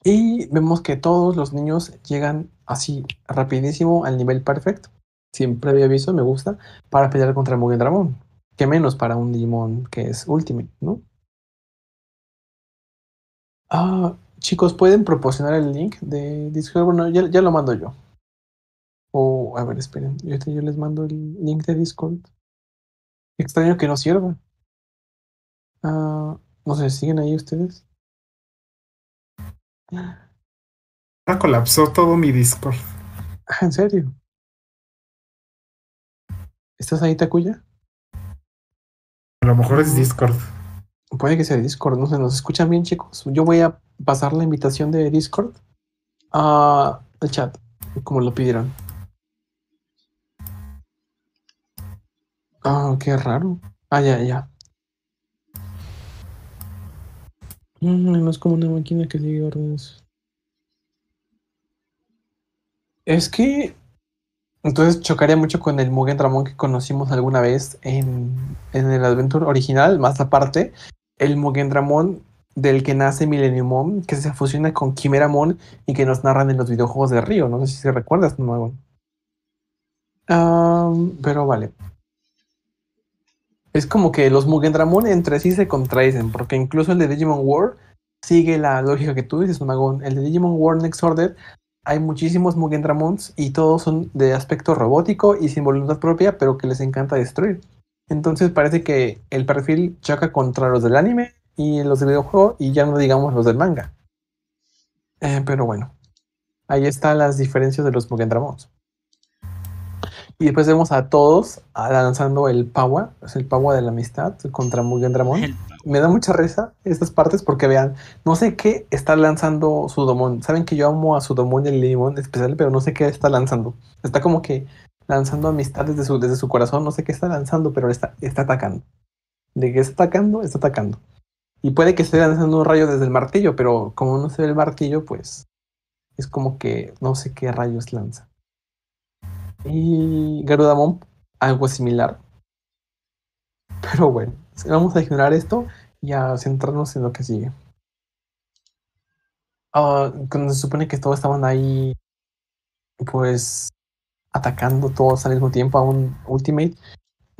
Y vemos que todos los niños llegan así rapidísimo al nivel perfecto. Siempre había visto, me gusta, para pelear contra Mugen Dramon. Que menos para un Digimon que es Ultimate, ¿no? Ah, chicos, ¿pueden proporcionar el link de Discord? Bueno, ya, ya lo mando yo. O, a ver, esperen, yo, yo les mando el link de Discord. Extraño que no sirva. Ah, no sé, ¿siguen ahí ustedes? Ahora colapsó todo mi Discord. Ah, ¿En serio? ¿Estás ahí, Takuya? A lo mejor es Discord. Puede que sea Discord, no sé, ¿nos escuchan bien, chicos? Yo voy a pasar la invitación de Discord al chat, como lo pidieron. Ah, qué raro. Ah, ya, ya. Mm, no es como una máquina que sigue órdenes. Es que entonces chocaría mucho con el Mugen Ramón que conocimos alguna vez en, en el Adventure original, más aparte, el Mugen Ramón del que nace Millennium que se fusiona con Quimera Mon y que nos narran en los videojuegos de Río. No sé si se recuerdas, Magon. Am, pero vale. Es como que los Mugen Dramon entre sí se contradicen, porque incluso el de Digimon War sigue la lógica que tú dices, Magón. El de Digimon War Next Order hay muchísimos Mugen Dramons y todos son de aspecto robótico y sin voluntad propia, pero que les encanta destruir. Entonces parece que el perfil choca contra los del anime y los del videojuego y ya no digamos los del manga. Eh, pero bueno, ahí están las diferencias de los Mugen Dramons. Y después vemos a todos lanzando el Pawa, es el Pawa de la amistad contra Mugen Dramon. Me da mucha risa estas partes porque vean, no sé qué está lanzando Sudomon. Saben que yo amo a Sudomon y el Limón especial, pero no sé qué está lanzando. Está como que lanzando amistad desde su, desde su corazón, no sé qué está lanzando, pero está, está atacando. De que está atacando, está atacando. Y puede que esté lanzando un rayo desde el martillo, pero como no se ve el martillo, pues es como que no sé qué rayos lanza. Y Garudamon, algo similar. Pero bueno, vamos a ignorar esto y a centrarnos en lo que sigue. Ah, cuando se supone que todos estaban ahí, pues atacando todos al mismo tiempo a un Ultimate,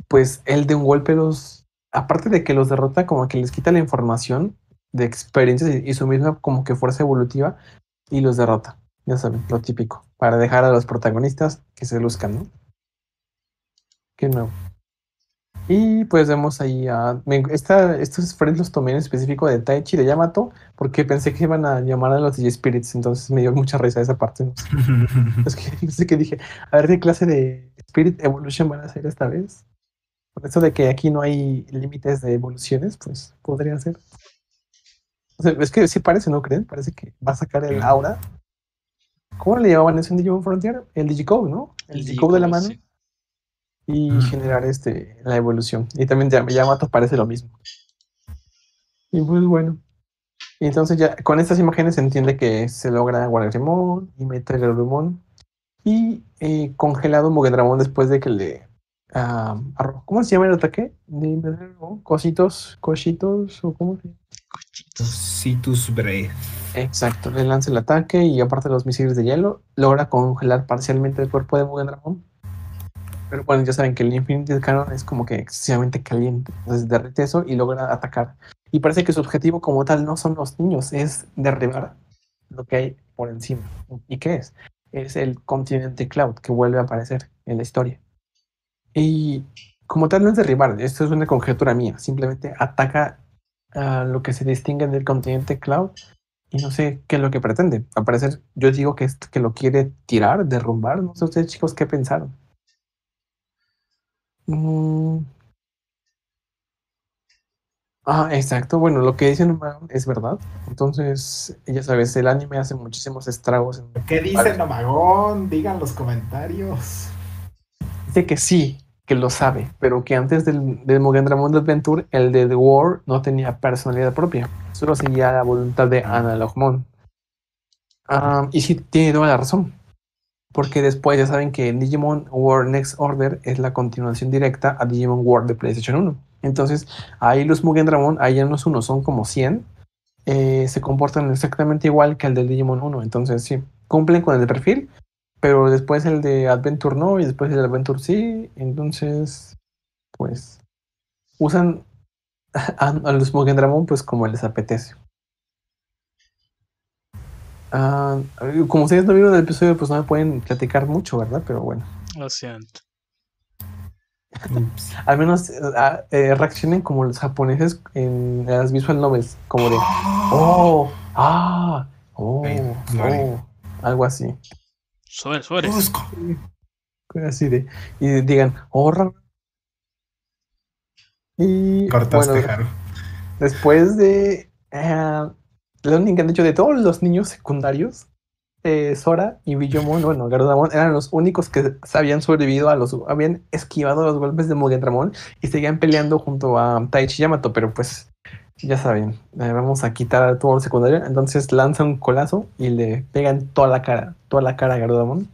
pues él de un golpe los, aparte de que los derrota, como que les quita la información de experiencias y, y su misma como que fuerza evolutiva y los derrota. Ya saben, lo típico. Para dejar a los protagonistas que se luzcan, ¿no? Qué nuevo. Y pues vemos ahí a. me- esta, estos friends los tomé en específico de Taichi de Yamato, porque pensé que iban a llamar a los DJ Spirits, entonces me dio mucha risa esa parte. ¿no? <laughs> Es que, <laughs> es que dije, a ver qué clase de Spirit Evolution van a hacer esta vez. Por eso de que aquí no hay límites de evoluciones, pues podría ser. O sea, es que sí parece, ¿no creen? Parece que va a sacar el aura. ¿Cómo le llamaban eso en Digimon Frontier? El Digicode, ¿no? El, Digicode de la mano. sí. Y generar este la evolución. Y también Yamato parece lo mismo. Y pues bueno. Y entonces ya con estas imágenes se entiende que se logra Guaragrimon y Metalurumon y eh, congelado Mugendramon después de que le arro- ¿cómo se llama el ataque? De? Cositos, cositos o cómo se llama? Cochitos. Citus Breath. Exacto, le lanza el ataque y aparte de los misiles de hielo, logra congelar parcialmente el cuerpo de Mugen. Pero bueno, ya saben que el Infinity Cannon es como que excesivamente caliente. Entonces derrite eso y logra atacar. Y parece que su objetivo como tal no son los niños, es derribar lo que hay por encima. ¿Y qué es? Es el continente Cloud que vuelve a aparecer en la historia. Y como tal no es derribar, esto es una conjetura mía. Simplemente ataca a lo que se distingue del continente Cloud y no sé qué es lo que pretende. Al parecer, yo digo que, es, que lo quiere tirar, derrumbar. No sé ustedes, chicos, qué pensaron. Mm. Ah, exacto. Bueno, lo que dicen es verdad. Entonces, ya sabes, el anime hace muchísimos estragos. en- ¿Qué dice Nomagón? Digan los comentarios. Dice que sí, que lo sabe, pero que antes del, del Mugen Adventure, el de The War no tenía personalidad propia. Solo seguía la voluntad de Analogmon. Ah, y sí, tiene toda la razón. Porque después ya saben que Digimon War Next Order es la continuación directa a Digimon War de PlayStation 1. Entonces, ahí los Mugen Dragon, ahí ya no es uno, son como 100. eh, se comportan exactamente igual que el del Digimon 1. Entonces, sí, cumplen con el perfil, pero después el de Adventure no, y después el de Adventure sí. Entonces, pues, usan <laughs> a, a los Mugen Dragon pues como les apetece. Ah, como ustedes no vieron el episodio, pues no me pueden platicar mucho, ¿verdad? Pero bueno, Lo siento. Ups. <laughs> al menos eh, ah, eh, reaccionen como los japoneses en las visual novels, como de, <gasps> oh, ah, oh, oh, algo así. Sobre, sobre. Busco. Así de, y digan, ra- Y Cortaste, bueno, después de eh, lo único que han dicho de todos los niños secundarios, eh, Sora y Billomon, bueno, Garudamon eran los únicos que habían sobrevivido a los, habían esquivado los golpes de Mugen Ramón y seguían peleando junto a Taichi Yamato, pero pues ya saben, eh, vamos a quitar todo el secundario, entonces lanza un colazo y le pegan toda la cara, toda la cara a Garudamon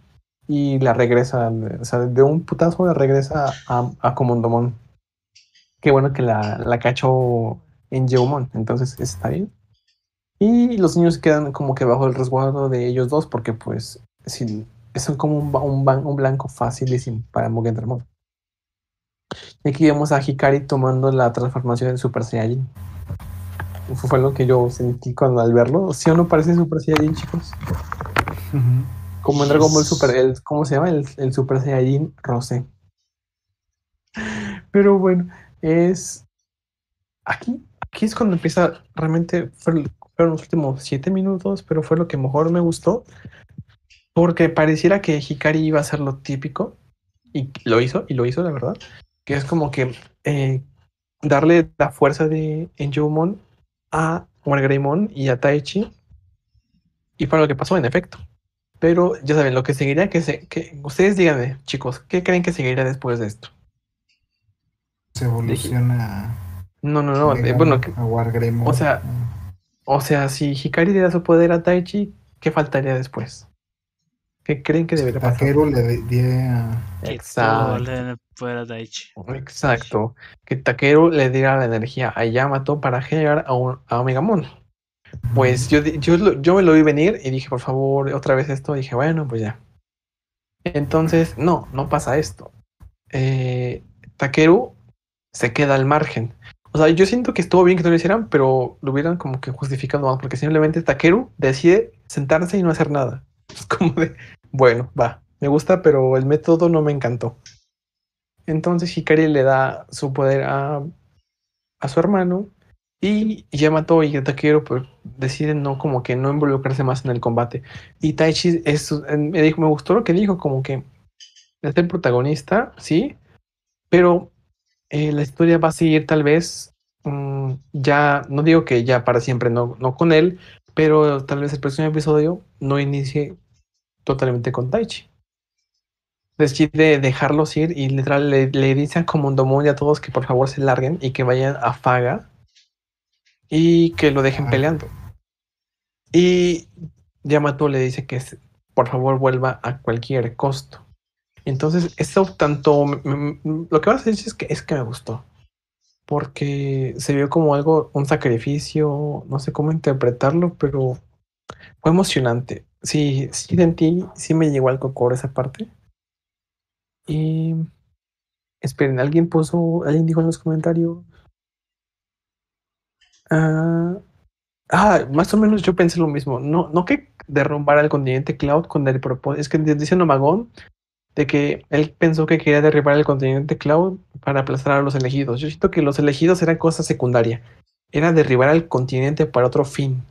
y la regresa, o sea, de un putazo la regresa a, a Komondomon. Qué bueno que la, la cachó en Geomon, entonces está bien. Y los niños quedan como que bajo el resguardo de ellos dos, porque pues sí, son como un, un, un blanco facilísimo para Mugen Dramon. Y aquí vemos a Hikari tomando la transformación en Super Saiyajin. Fue fue lo que yo sentí cuando al verlo. ¿Sí o no parece Super Saiyajin, chicos? Como en Dragon Ball Super, el, ¿cómo se llama? El, el Super Saiyajin Rosé. <laughs> Pero bueno, es. Aquí, aquí es cuando empieza realmente. fue- Fueron los últimos siete minutos, pero fue lo que mejor me gustó. Porque pareciera que Hikari iba a ser lo típico. Y lo hizo, y lo hizo, la verdad. Que es como que eh, darle la fuerza de Enjomon a Wargreymon y a Taichi. Y fue lo que pasó, en efecto. Pero ya saben, lo que seguiría, que, se, que ustedes díganme, chicos, ¿qué creen que seguiría después de esto? Se evoluciona. No, no, no. eh, bueno, que- a Wargreymon. o sea, o sea, si Hikari le da su poder a Taichi, ¿qué faltaría después? ¿Qué creen que debería pasar? Takeru le di- die a. Que todo Exacto. Exacto. Que Takeru le diera la energía a Yamato para generar a, un, a Omegamon. Pues yo, yo, yo me lo vi venir y dije, por favor, otra vez esto. dije, bueno, pues ya. Entonces, no, no pasa esto. Eh, Takeru se queda al margen. O sea, yo siento que estuvo bien que no lo hicieran, pero lo hubieran como que justificado más, porque simplemente Takeru decide sentarse y no hacer nada. <laughs> Es como de, bueno, va, me gusta, pero el método no me encantó. Entonces Hikari le da su poder a, a su hermano y Yamato y Takeru pues, deciden no como que no involucrarse más en el combate. Y Taichi es, me dijo, me gustó lo que dijo, como que es el protagonista, sí, pero eh, la historia va a seguir tal vez mm, ya, no digo que ya para siempre, no, no con él, pero tal vez el próximo episodio no inicie totalmente con Taichi. Decide dejarlos ir y literal le, le dicen como un a todos que por favor se larguen y que vayan a Faga y que lo dejen Ah. peleando. Y Yamato le dice que por favor vuelva a cualquier costo. Entonces, esto tanto lo que vas a decir es que es que me gustó. Porque se vio como algo, un sacrificio, no sé cómo interpretarlo, pero fue emocionante. Sí, sí sentí, sí me llegó al cocor esa parte. Y esperen, alguien puso, alguien dijo en los comentarios. Ah, ah, más o menos yo pensé lo mismo. No, no que derrumbar el continente Cloud con el propósito. Es que dice Nomagón de que él pensó que quería derribar el continente Cloud para aplastar a los elegidos. Yo siento que los elegidos eran cosa secundaria. Era derribar al continente para otro fin.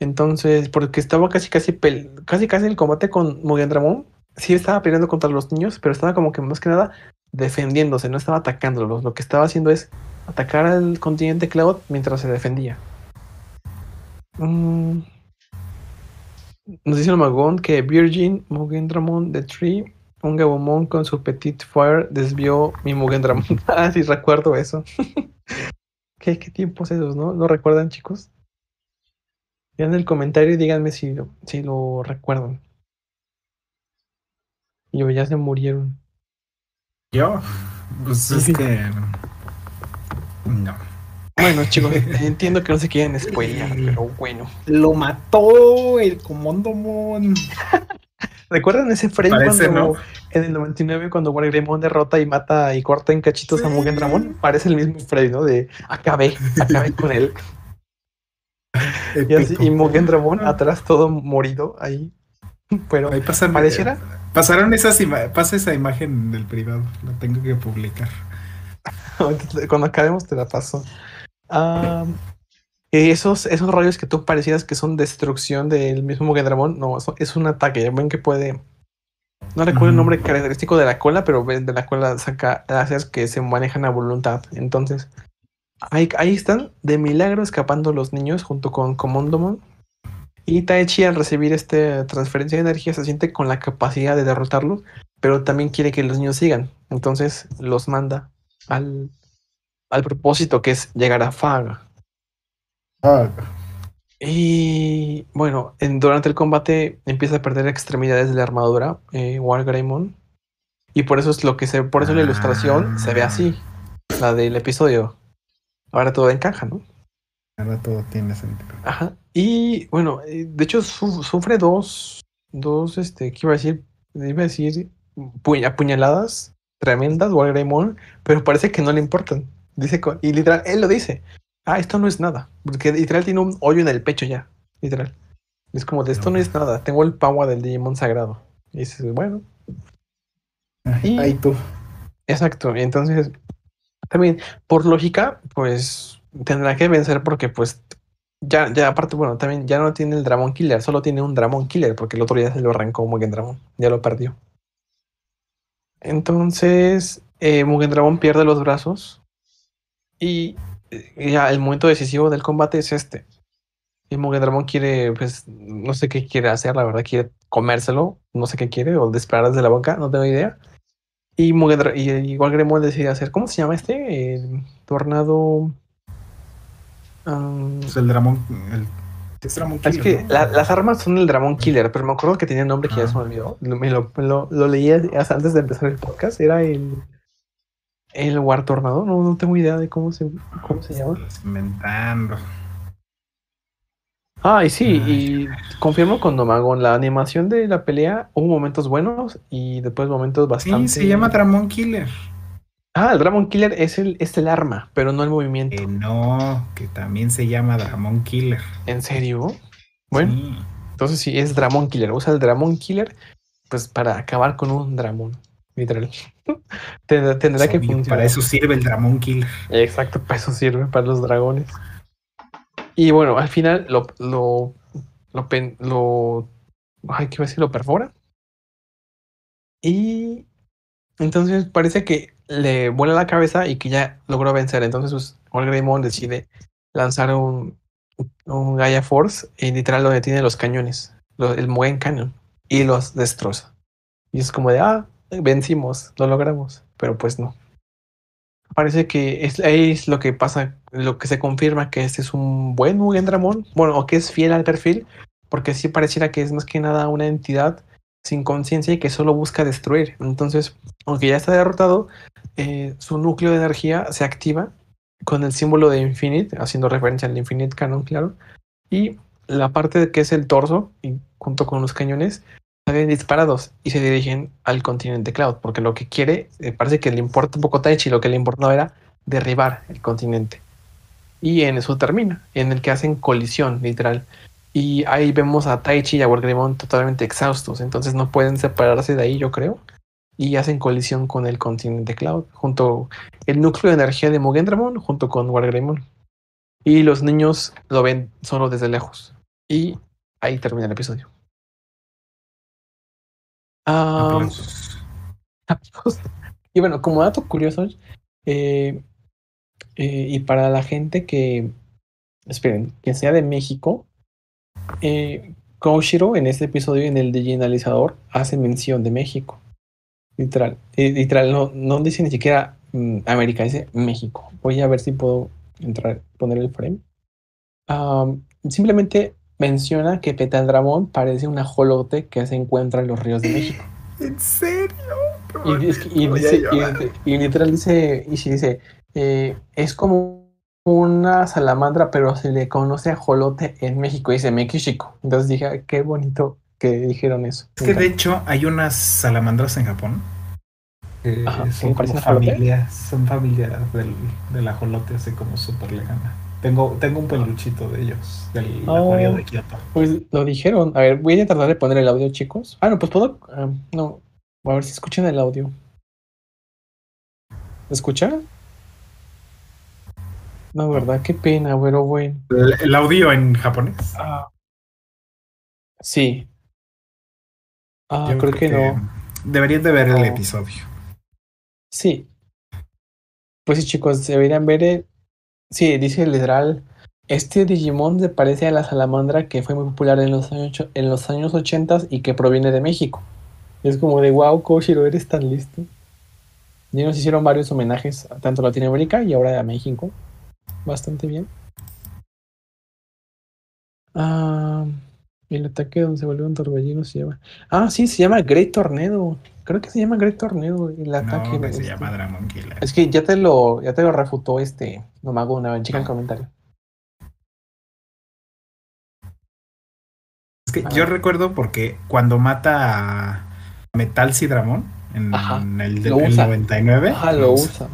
Entonces, porque estaba casi casi casi casi el combate con Mugen Ramón. Sí estaba peleando contra los niños, pero estaba como que más que nada defendiéndose, no estaba atacándolos. Lo que estaba haciendo es atacar al continente Cloud mientras se defendía. Mm. Nos dice el magón que Virgin Mugen Dramon de Tree, un Gabumon con su Petit Fire desvió mi Mugen Dramon. <laughs> ah, sí, recuerdo eso. <laughs> ¿Qué, ¿Qué tiempos esos, no? ¿Lo recuerdan, chicos? En el comentario y díganme si lo, si lo recuerdan. Y o ya se murieron. Yo, pues es que. No. Bueno, chicos, <laughs> entiendo que no se quieren spoilear, pero bueno. Lo mató el Comondomon. <laughs> ¿Recuerdan ese frame Parece, cuando ¿no? en el 99 cuando Wargreymon derrota y mata y corta en cachitos a. Mugen Ramón? Parece el mismo frame, ¿no? De acabé, acabé con él. Y, así, y atrás todo morido ahí. <laughs> Pero Ahí pasan, pareciera pasaron esas pasa esa imagen del privado, la tengo que publicar. <laughs> cuando acabemos te la paso. Y esos, esos rayos que tú parecieras que son destrucción del mismo Mugen Ramón, no, es un ataque. Ven que puede. No recuerdo el nombre característico de la cola, pero de la cola saca láseres que se manejan a voluntad. Entonces, ahí, ahí están de milagro escapando los niños junto con Comondomon. Y Taichi al recibir esta transferencia de energía se siente con la capacidad de derrotarlos, pero también quiere que los niños sigan. Entonces los manda al, al propósito que es llegar a Faga. Y bueno, en- durante el combate empieza a perder extremidades de la armadura, eh, Wargreymon. Y por eso es lo que se, por eso la ilustración se ve así, la del episodio. Ahora todo encaja, ¿no? Ahora todo tiene sentido. Ajá. Y bueno, eh, de hecho su- sufre dos, dos, este, ¿qué iba a decir? Iba a decir pu- apuñaladas tremendas, Wargreymon, pero parece que no le importan. Dice, y literal, él lo dice. Ah, esto no es nada. Porque literal tiene un hoyo en el pecho ya. Literal. Es como de esto no es nada. Tengo el power del Digimon sagrado. Y dices, bueno, Y- Ahí tú. Exacto, y entonces también por lógica, pues tendrá que vencer porque pues ya, ya aparte, bueno, también ya no tiene el Dramon Killer, solo tiene un Dramon Killer porque el otro ya se lo arrancó Mugen Dramon, ya lo perdió. Entonces, eh, Mugen Dramon pierde los brazos y eh, ya el momento decisivo del combate es este. Y Mugen Dramon quiere, pues, no sé qué quiere hacer, la verdad, quiere comérselo, no sé qué quiere, o disparar desde la boca, no tengo idea. Y, y igual Gremon decide hacer, ¿cómo se llama este? El tornado. um, Pues el Dramón. El, es Dramón es Killer, que ¿no? la- las armas son el Dramon Killer, pero me acuerdo que tenía nombre que ya se me olvidó. Lo, me lo, lo- lo leí antes de empezar el podcast. Era el. El War Tornado. No, no tengo idea de cómo se, cómo se llama. Inventando. Ah, y sí, Ay. y confirmo con Domagón, la animación de la pelea hubo momentos buenos y después momentos Sí, bastante. se llama Dramón Killer. Ah, el Dramon Killer es el, es el arma, pero no el movimiento. Que no, que también se llama Dramón Killer. ¿En serio? Bueno, Sí. Entonces, si es Dramon Killer, usa el Dramon Killer, pues para acabar con un Dramon, literal. <laughs> Tendrá, tendrá que funcionar. Para eso sirve el Dramon Killer. Exacto, para eso sirve, para los dragones. Y bueno, al final lo, lo, lo, ay, ¿qué? Lo perfora. Y entonces parece que le vuela la cabeza y que ya logró vencer. Entonces pues, Greymon decide lanzar un, un Gaia Force y literal lo detiene los cañones, el Mugen Canyon, y los destroza. Y es como de, ah, vencimos, lo logramos, pero pues no. Parece que es, es lo que pasa, lo que se confirma que este es un buen Mugen Dramon, bueno, o que es fiel al perfil, porque sí pareciera que es más que nada una entidad sin conciencia y que solo busca destruir. Entonces, aunque ya está derrotado, eh, su núcleo de energía se activa con el símbolo de Infinite, haciendo referencia al Infinite Canon, claro, y la parte que es el torso, junto con los cañones, salen disparados y se dirigen al continente Cloud, porque lo que quiere, eh, parece que le importa un poco Taichi, lo que le importaba era derribar el continente. Y en eso termina, en el que hacen colisión, literal. Y ahí vemos a Taichi y a Wargreymon totalmente exhaustos, entonces no pueden separarse de ahí, yo creo. Y hacen colisión con el continente Cloud, junto el núcleo de energía de Mugendramon, junto con Wargreymon. Y los niños lo ven solo desde lejos. Y ahí termina el episodio. Ah, <laughs> amigos. Y bueno, como dato curioso, eh, eh, y para la gente que, esperen, que sea de México, eh, Koshiro en este episodio en el diginalizador hace mención de México. Literal, eh, literal, no, no dice ni siquiera mm, América, dice México. Voy a ver si puedo entrar, poner el frame. Am, simplemente menciona que Petaldramón parece un ajolote que se encuentra en los ríos de México. ¿En serio? Y, y dice- y- y literal dice, y sí dice, eh, es como una salamandra, pero se le conoce ajolote en México, dice México. Entonces dije, "Ay, qué bonito que dijeron eso. Es que de hecho hay unas salamandras en Japón. que Ajá, son como familias, son familias del, del ajolote, así como súper lejana. Tengo, tengo un peluchito de ellos, del Oh. acuario de Kioto. Pues lo dijeron. A ver, voy a tratar de poner el audio, chicos. Ah, no, pues puedo. ah, no, a ver si escuchan el audio. ¿Me escuchan? No, verdad, qué pena, pero bueno. El, el audio en japonés. Ah. Sí. Ah, Yo creo, que, no. Deberían de ver el episodio. Sí. Pues sí, chicos, deberían ver el... Sí, dice literal. Este Digimon se parece a la salamandra que fue muy popular en los años, en los años 80 y que proviene de México. Es como de wow, Koshiro, eres tan listo. Y nos hicieron varios homenajes a tanto Latinoamérica y ahora a México. Bastante bien. Ah, el ataque donde se vuelve un torbellino se llama. Ah, sí, se llama Great Tornado. Creo que se llama Great Tornado. El ataque. No, que se llama Dramon Killer. Es que ya te lo, ya te lo refutó este Nomaguna, chica el comentario. Es que Ah. yo recuerdo porque cuando mata a Metal Sidramon en Ajá, el, de- lo el usa. 99. Ajá, lo usa.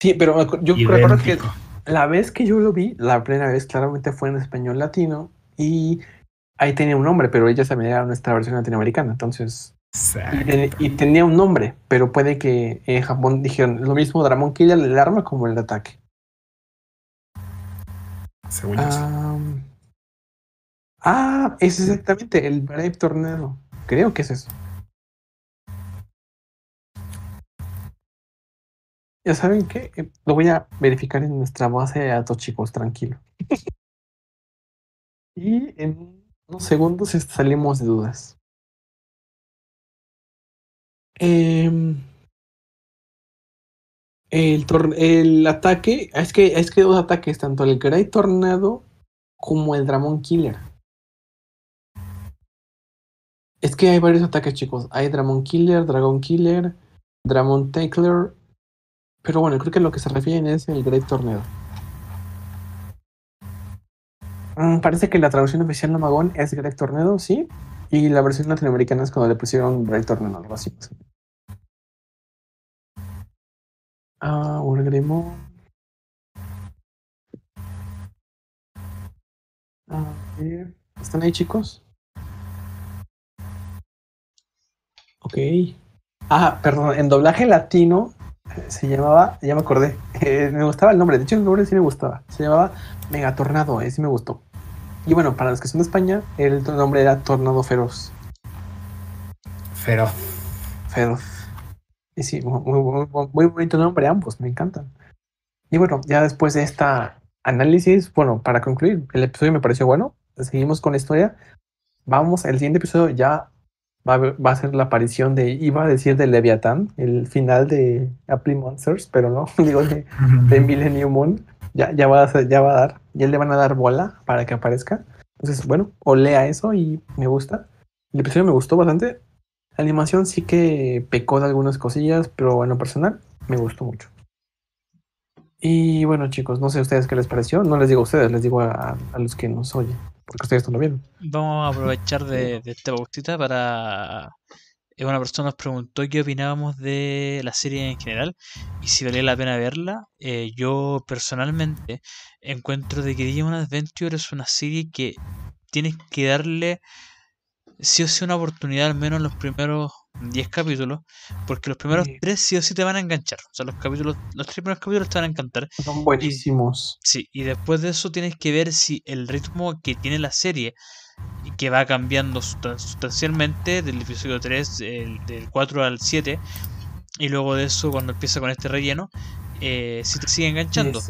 Sí, pero yo recuerdo que Idéntico. la vez que yo lo vi, la primera vez claramente fue en español latino y ahí tenía un nombre, pero ella también era nuestra versión latinoamericana, entonces y, Exacto. ten- y tenía un nombre, pero puede que en Japón dijeron lo mismo Dramon Killer el arma como el ataque. Según sí. Ah, ah, es exactamente el Brave Tornado. Creo que es eso. Ya saben que lo voy a verificar en nuestra base de datos, chicos, tranquilo. <laughs> y en unos segundos salimos de dudas. Em, el ataque, es que es que dos ataques, tanto el Great Tornado como el Dramon Killer. Es que hay varios ataques, chicos. Hay Dramon Killer, Dragon Killer, Dramon Tackler. Pero bueno, creo que lo que se refieren es el Great Tornado. Mm, parece que la traducción oficial de Magón es Great Tornado, sí. Y la versión latinoamericana es cuando le pusieron Great Tornado, algo así. Ah, Urgrimo. A ver, ¿Están ahí, chicos? Ah, perdón, en doblaje latino eh, se llamaba, ya me acordé, <laughs> eh, me gustaba el nombre, de hecho el nombre sí me gustaba, se llamaba Megatornado, ese sí me gustó. Y bueno, para los que son de España, el nombre era Tornado Feroz. Feroz. Feroz. Y sí, muy, muy, muy, bonito nombre ambos, me encantan. Y bueno, ya después de esta análisis, bueno, para concluir, el episodio me pareció bueno, seguimos con la historia. Vamos, el siguiente episodio ya va a, va a ser la aparición de, iba a decir de Leviathan, el final de Apple Monsters, pero no, <laughs> digo de, de <laughs> Millennium Moon. Ya, ya, va a ser- ya va a dar, ya le van a dar bola para que aparezca. Entonces, bueno, olea eso y me gusta. El episodio me gustó bastante. La animación sí que pecó de algunas cosillas, pero bueno, personal, me gustó mucho. Y bueno, chicos, no sé a ustedes qué les pareció. No les digo a ustedes, les digo a, los que nos oyen, porque ustedes no lo vieron. Vamos a aprovechar de, de esta pausita para... eh, Una persona nos preguntó qué opinábamos de la serie en general y si valía la pena verla. Eh, yo personalmente encuentro de que Digimon Adventure es una serie que tienes que darle sí o sí una oportunidad al menos en los primeros 10 capítulos, porque los primeros Sí. 3 sí o sí te van a enganchar. O sea, los capítulos, los tres primeros capítulos te van a encantar. Son buenísimos. Sí, y después de eso tienes que ver si el ritmo que tiene la serie, que va cambiando sustan- sustancialmente del episodio 3, el- del 4 al 7, y luego de eso cuando empieza con este relleno, eh, si te sigue enganchando.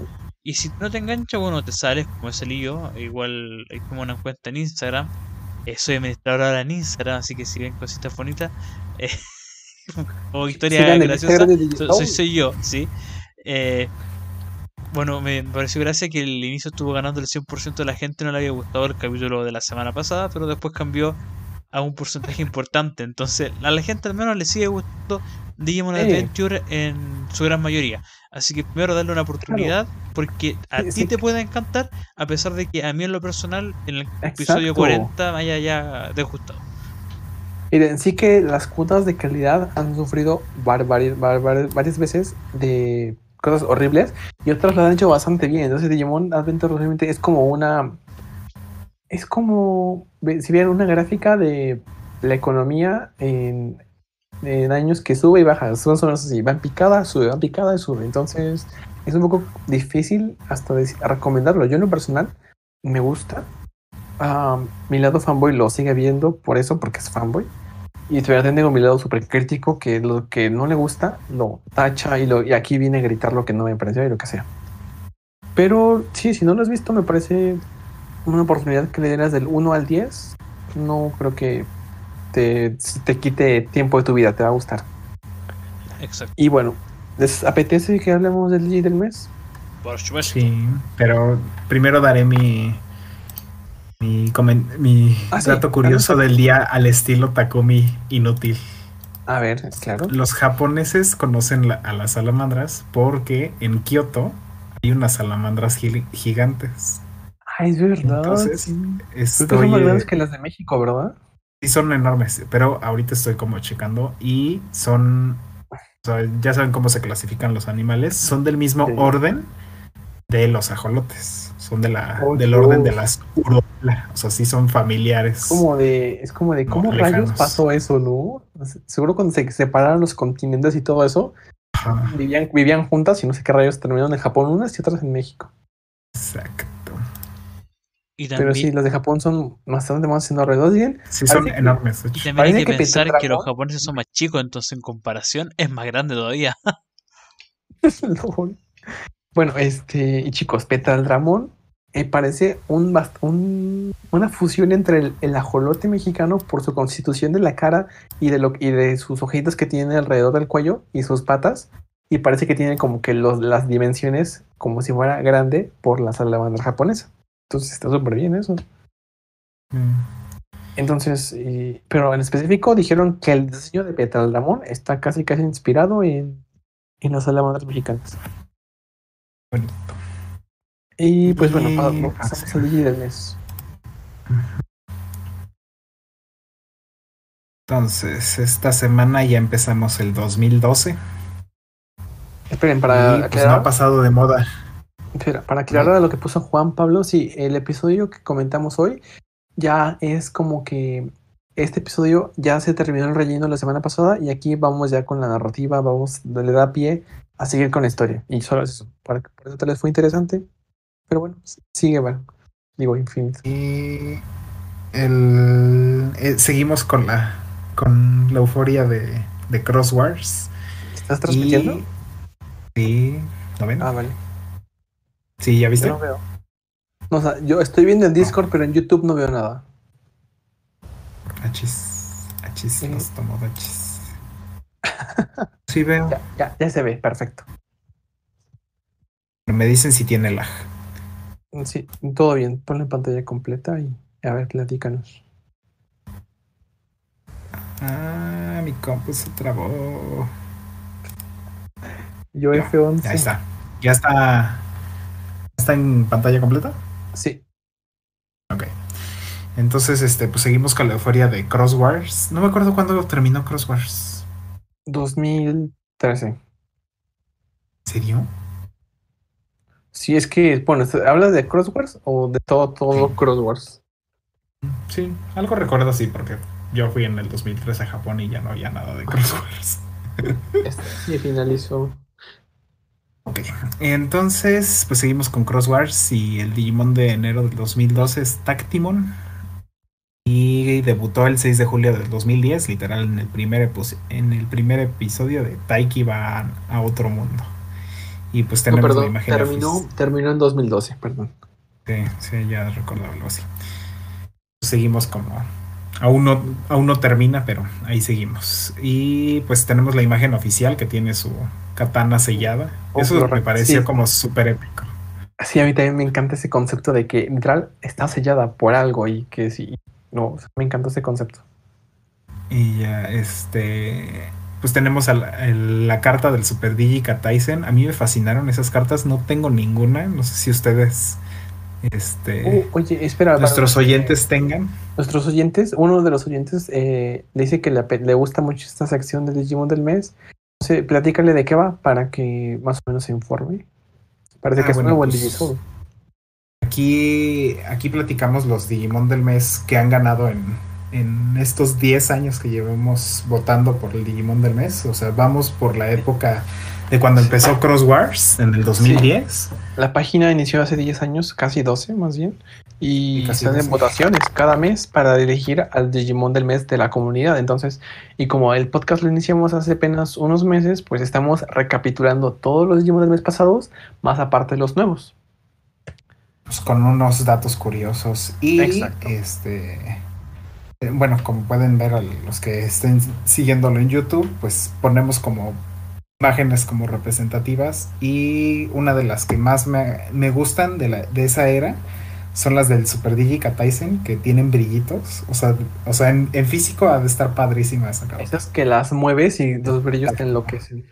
Y si no te engancha, bueno, te sales como salí yo, igual hay como una cuenta en Instagram. eh, soy administrador ahora en Instagram, así que si ven cositas bonitas, <laughs> eh, o historia graciosa, soy, soy yo, sí. Eh, bueno, me pareció gracia que el inicio estuvo ganando el 100% de la gente, no le había gustado el capítulo de la semana pasada, pero después cambió a un porcentaje importante. Entonces, a la gente al menos le sigue gustando Digimon. Adventure en su gran mayoría. Así que primero darle una oportunidad, porque a Sí, ti sí. te puede encantar, a pesar de que a mí en lo personal, en el episodio Exacto. 40 me haya ya desgustado. Miren, sí que las cuotas de calidad han sufrido var- vari- var- var- varias veces de cosas horribles y otras lo han hecho bastante bien. Entonces Digimon Adventure realmente es como una... Es como si vieran una gráfica de la economía en, en años que sube y baja. Son son así, va en picada, sube, va en picada y sube. Entonces es un poco difícil hasta recomendarlo. Yo en lo personal me gusta. Ah, mi lado fanboy lo sigue viendo por eso, porque es fanboy. Y todavía tengo mi lado súper crítico que lo que no le gusta lo tacha y, lo, y aquí viene a gritar lo que no me pareció y lo que sea. Pero sí, si no lo has visto, me parece una oportunidad que le dieras del 1 al 10. No creo que te, te quite tiempo de tu vida, te va a gustar. Exacto. Y bueno, ¿les apetece que hablemos del día del mes? Por supuesto. Sí, pero primero daré mi mi, comen- mi Ah, sí, dato curioso del día al estilo Takumi inútil. A ver, claro. Los japoneses conocen la- a las salamandras porque en Kioto hay unas salamandras gi- gigantes. Ah, es verdad. Entonces, sí. Creo que Estoy, son más eh, grandes que las de México, ¿verdad? Sí son enormes, pero ahorita estoy como checando y son, o sea, ya saben cómo se clasifican los animales, son del mismo Sí. orden de los ajolotes, son de la, Oh, del Dios. orden de las urola, o sea, sí son familiares. como de, es como de cómo lejanos. rayos pasó eso, ¿no? Seguro cuando se separaron los continentes y todo eso, Ajá, vivían, vivían juntas y no sé qué rayos terminaron en Japón unas y otras en México. exacto. Y Pero sí, los de Japón son bastante más enormes. ¿No bien? Sí son que- enormes, y también hay que que pensar que los japoneses son más chicos, entonces en comparación es más grande todavía. <laughs> <laughs> Bueno, este, y chicos, Petal Dramón eh, parece un, un- una fusión entre el, el ajolote mexicano por su constitución de la cara y de, lo, y de sus ojitos que tiene alrededor del cuello y sus patas. Y parece que tiene como que los, las dimensiones como si fuera grande por la salamandra japonesa. Entonces está súper bien eso. Mm. Entonces, y- pero en específico dijeron que el diseño de Petal Dramón está casi casi inspirado en, en las salamandras mexicanas. Bonito. Y pues bueno, pasamos al día del mes. Entonces, esta semana ya empezamos el 2012 Esperen, para y pues no ha pasado de moda. Espera, para aclarar a lo que puso Juan Pablo, sí, el episodio que comentamos hoy ya es como que este episodio ya se terminó el relleno la semana pasada y aquí vamos ya con la narrativa, vamos, le da pie a seguir con la historia. Y solo es eso, por, por eso tal vez fue interesante, pero bueno, sigue, bueno, digo infinito. Y el, eh, seguimos con la, con la euforia de, de Cross Wars. ¿Estás transmitiendo? Y- Sí, ¿no ven? Ah, vale. Sí, ¿ya Yo viste? no veo. No, o sea, yo estoy viendo en Discord, pero en YouTube no veo nada. Achis, achis, Sí. los tomodachis. <laughs> Sí veo. Ya, ya, ya se ve, perfecto. Me dicen si tiene lag. Sí, todo bien. Ponle pantalla completa y a ver, platícanos. Ah, mi compu se trabó. Yo Ya, F11. Ya está. Ya está. ¿Está en pantalla completa? Sí, Ok. Entonces, este, pues seguimos con la euforia de Cross Wars. No me acuerdo cuándo terminó Cross Wars. 2013. ¿En serio? Si es que, bueno, ¿hablas de Crosswords o de todo, todo Sí. Crosswords? Sí, algo recuerdo así, porque yo fui en el 2003 a Japón y ya no había nada de Cross Wars. <laughs> Este sí finalizó. Ok, entonces pues seguimos con Cross Wars y el Digimon de enero del 2012 es Tactimon y debutó el 6 de julio del 2010, literal en el primer, en el primer episodio de Taiki va a, otro mundo. Y pues No, tenemos la perdón, imagen terminó, terminó en 2012, perdón. Sí, sí, ya recordaba algo así. Seguimos como. Aún no, aún no termina, pero ahí seguimos. Y pues tenemos la imagen oficial que tiene su katana sellada. Oh, Eso me pareció sí. como súper épico. Sí, a mí también me encanta ese concepto de que literal está sellada por algo y que sí. No, o sea, me encanta ese concepto. Y ya, este. Pues tenemos el- la carta del Super Digi Kataisen. A mí me fascinaron esas cartas. No tengo ninguna. No sé si ustedes. Este. Uh, oye, espera. para- nuestros oyentes tengan. Nuestros oyentes, uno de los oyentes eh, le dice que le, gusta mucho esta sección del Digimon del mes. Sé, platícale de qué va para que más o menos se informe. Parece Ah, que es bueno, nuevo el pues. Aquí, aquí platicamos los Digimon del mes que han ganado en, en estos 10 años que llevamos votando por el Digimon del mes. O sea, vamos por la época de cuando empezó Cross Wars en el 2010. La página inició hace 10 años, casi 12 más bien, y, Y casi se hacen 12. votaciones cada mes para elegir al Digimon del mes de la comunidad. Entonces, y como el podcast lo iniciamos hace apenas unos meses, pues estamos recapitulando todos los Digimon del mes pasados, más aparte los nuevos. pues, con unos datos curiosos. Y Exacto. este. eh, Bueno, como pueden ver los que estén siguiéndolo en YouTube, pues ponemos como imágenes como representativas y una de las que más me, me gustan de, la, de esa era son las del Super Digi Kataisen que tienen brillitos, o sea, o sea en, en físico ha de estar padrísima esa carta. Esas que las mueves y los brillos te enloquecen.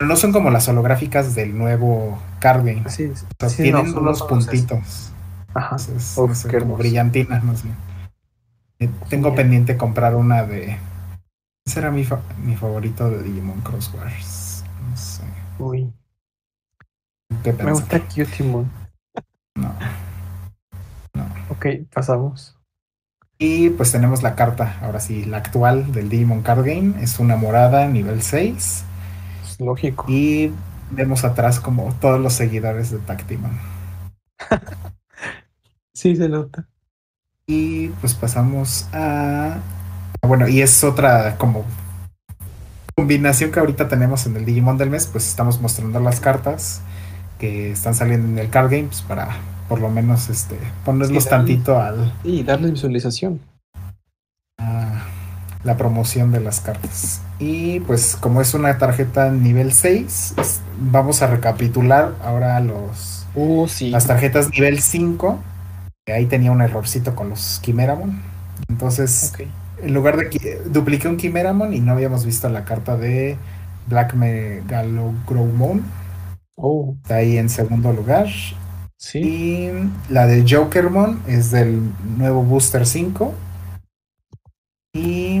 No son como las holográficas del nuevo card game, o Sí, sea, sí, tienen no, unos puntitos. Ajá. Entonces, Uf, no sé, como brillantinas, no sé. Tengo Genial. pendiente comprar una de. Ese era mi, fa- mi favorito de Digimon Cross Wars. No sé. Uy, ¿Qué me gusta Cutimon. No. Ok, pasamos. Y pues tenemos la carta, ahora sí, la actual del Digimon Card Game. Es una morada nivel 6. Es lógico. Y vemos atrás como todos los seguidores de Tactimon. <laughs> Sí, se nota. Y pues pasamos a. Bueno, y es otra como combinación que ahorita tenemos en el Digimon del mes. Pues estamos mostrando las cartas que están saliendo en el card game pues, para por lo menos este ponerlos darle- tantito al, Y darles visualización. a la promoción de las cartas. Y pues como es una tarjeta nivel 6, es- vamos a recapitular ahora los Uh, sí. las tarjetas nivel 5. que Ahí tenía un errorcito con los Chimeramon. Entonces. En lugar de dupliqué un Chimeramon y no habíamos visto la carta de Black Megalogromon. Oh, Está ahí en segundo lugar. sí. Y la de Jokermon es del nuevo Booster 5. Y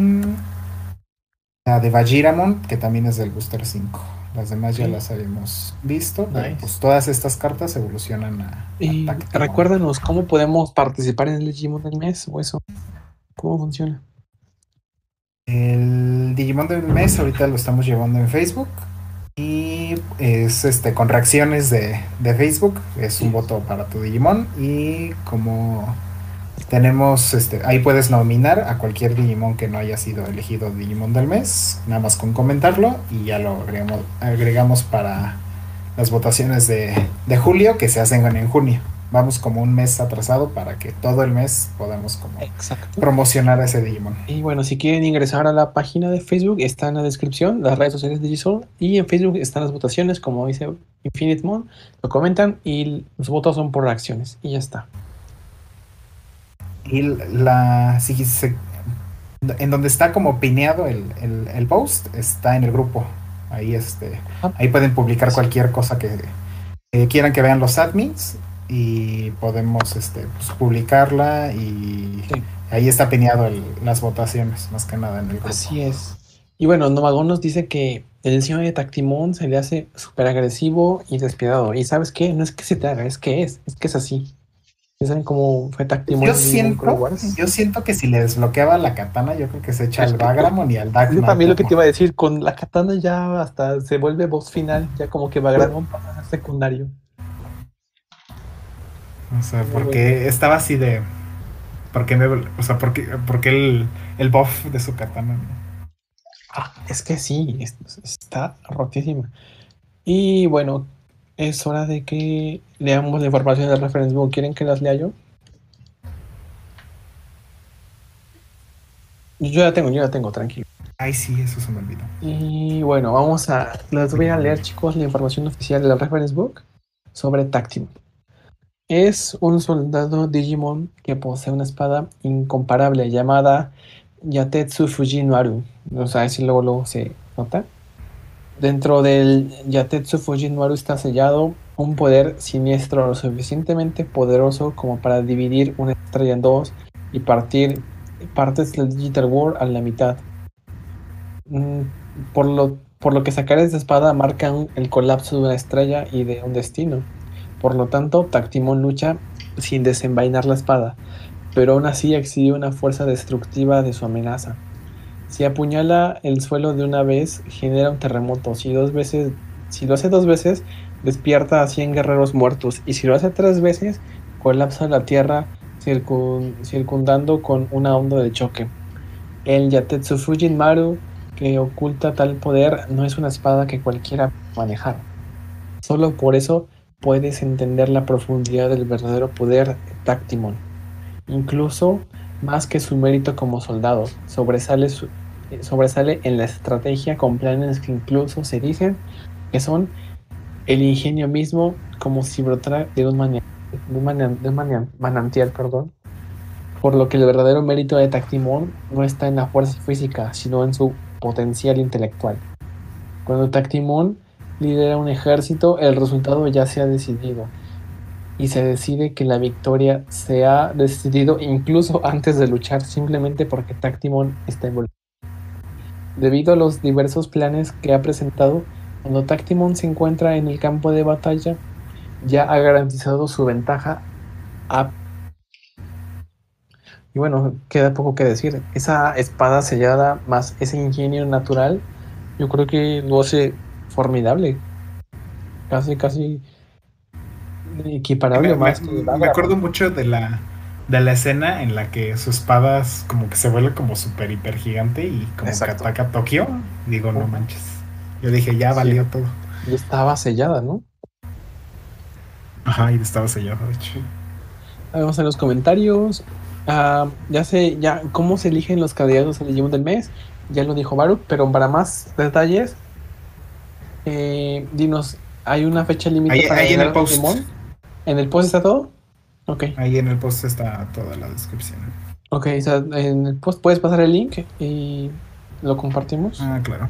la de Vajiramon, que también es del Booster 5. Las demás ya las habíamos visto. Nice. pues todas estas cartas evolucionan a, Y recuérdanos cómo podemos participar en el Digimon del mes o eso. ¿Cómo funciona? El Digimon del mes ahorita lo estamos llevando en Facebook. Y es este con reacciones de, de Facebook. Es un voto para tu Digimon. Y como tenemos, este, ahí puedes nominar a cualquier Digimon que no haya sido elegido Digimon del mes, nada más con comentarlo y ya lo agregamos, agregamos para las votaciones de, de julio que se hacen en junio. Vamos como un mes atrasado para que todo el mes podamos como Exacto. promocionar a ese Digimon. Y bueno, si quieren ingresar a la página de Facebook, está en la descripción, las redes sociales de Gisol. Y en Facebook están las votaciones, como dice Infinite Mon. Lo comentan y los votos son por reacciones. Y ya está. Y la si se- en donde está como pineado el, el- el post, está en el grupo. Ahí este, Ah. ahí pueden publicar cualquier cosa que, que quieran que vean los admins y podemos este, pues, publicarla y Sí. ahí está pineado el- las votaciones, más que nada en el grupo. Así es. Y bueno, Nomagón nos dice que el diseño de Tactimón se le hace súper agresivo y despiadado. Y ¿sabes qué? No es que se te haga, es que es. Es que es así. ¿Ya ¿Saben cómo fue Tactimón? Yo siento, yo siento que si le desbloqueaba la katana, yo creo que se echa al <laughs> Bagramon y al Dark Yo también lo que te iba a decir, con la katana ya hasta se vuelve boss final, ya como que Bagramon pasa a ser secundario. O sea, Muy porque estaba así de. Porque me, o sea, porque, porque el, el buff de su katana. ¿no? Ah, es que sí, es- está rotísima. Y bueno, es hora de que leamos la información del reference book. ¿Quieren que las lea yo? Yo ya tengo, yo ya tengo, tranquilo. Ay, sí, eso se me olvidó. Y bueno, vamos a. Les voy a leer, chicos, la información oficial de la reference book sobre Tactimon. Es un soldado Digimon que posee una espada incomparable llamada Yatetsu Fujinwaru. O sea, así luego, se nota. Dentro del Yatetsu Fujinwaru está sellado un poder siniestro lo suficientemente poderoso como para dividir una estrella en dos y partir partes del Digital World a la mitad. Mm, por lo, por lo que sacar esta espada marca el colapso de una estrella y de un destino. Por lo tanto, Tactimon lucha sin desenvainar la espada, pero aún así exhibe una fuerza destructiva de su amenaza. Si apuñala el suelo de una vez, genera un terremoto. Si, dos veces, si lo hace dos veces, despierta a 100 guerreros muertos. Y si lo hace tres veces, colapsa la tierra circun- circundando con una onda de choque. El Yatetsu Fujin Maru que oculta tal poder no es una espada que cualquiera manejar. Solo por eso puedes entender la profundidad del verdadero poder de Tactimon. Incluso más que su mérito como soldado, sobresale, en la estrategia con planes que incluso se dicen que son el ingenio mismo como si brotara de un, manantial, perdón. Por lo que el verdadero mérito de Tactimon no está en la fuerza física, sino en su potencial intelectual. Cuando Tactimon lidera un ejército, el resultado ya se ha decidido. Y se decide que la victoria se ha decidido incluso antes de luchar, simplemente porque Tactimon está involucrado. Debido a los diversos planes que ha presentado, cuando Tactimon se encuentra en el campo de batalla, ya ha garantizado su ventaja y bueno, queda poco que decir. Esa espada sellada más ese ingenio natural, yo creo que lo hace formidable. Casi, casi equiparable Me, más me- acuerdo mucho de la, de la escena en la que su espada es como que se vuelve como súper hiper gigante y como Exacto. que ataca a Tokio. Digo, no manches. Yo dije, ya valió todo. Y estaba sellada, ¿no? Ajá, y estaba sellado, de hecho. Vamos a los comentarios. Ah, ya sé, ya, ¿cómo se eligen los candidatos al Digimon del mes? Ya lo dijo Baruch, pero para más detalles, eh, dinos, ¿hay una fecha límite Ahí, para ahí en el post. ¿En el post está todo? Ok. Ahí en el post está toda la descripción. Ok, o sea, en el post puedes pasar el link y lo compartimos. Ah, claro.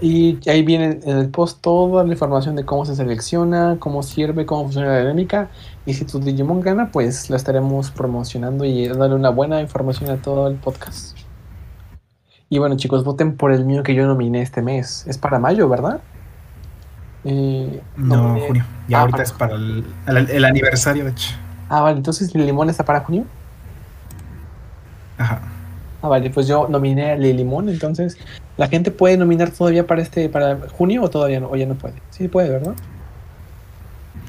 Y ahí viene en el post toda la información de cómo se selecciona, cómo sirve, cómo funciona la dinámica. Y si tu Digimon gana, pues lo estaremos promocionando y dándole una buena información a todo el podcast. Y bueno, chicos, voten por el mío que yo nominé este mes. Es para mayo, ¿verdad? Eh, No, junio. Y Ah, ahorita para- es para el, el- el aniversario, de hecho. Ah, vale, entonces el limón está para junio. Ajá. Ah, vale, pues yo nominé a Lilimón, entonces la gente puede nominar todavía para este, para junio o todavía no, o ya no puede. Sí puede, ¿verdad?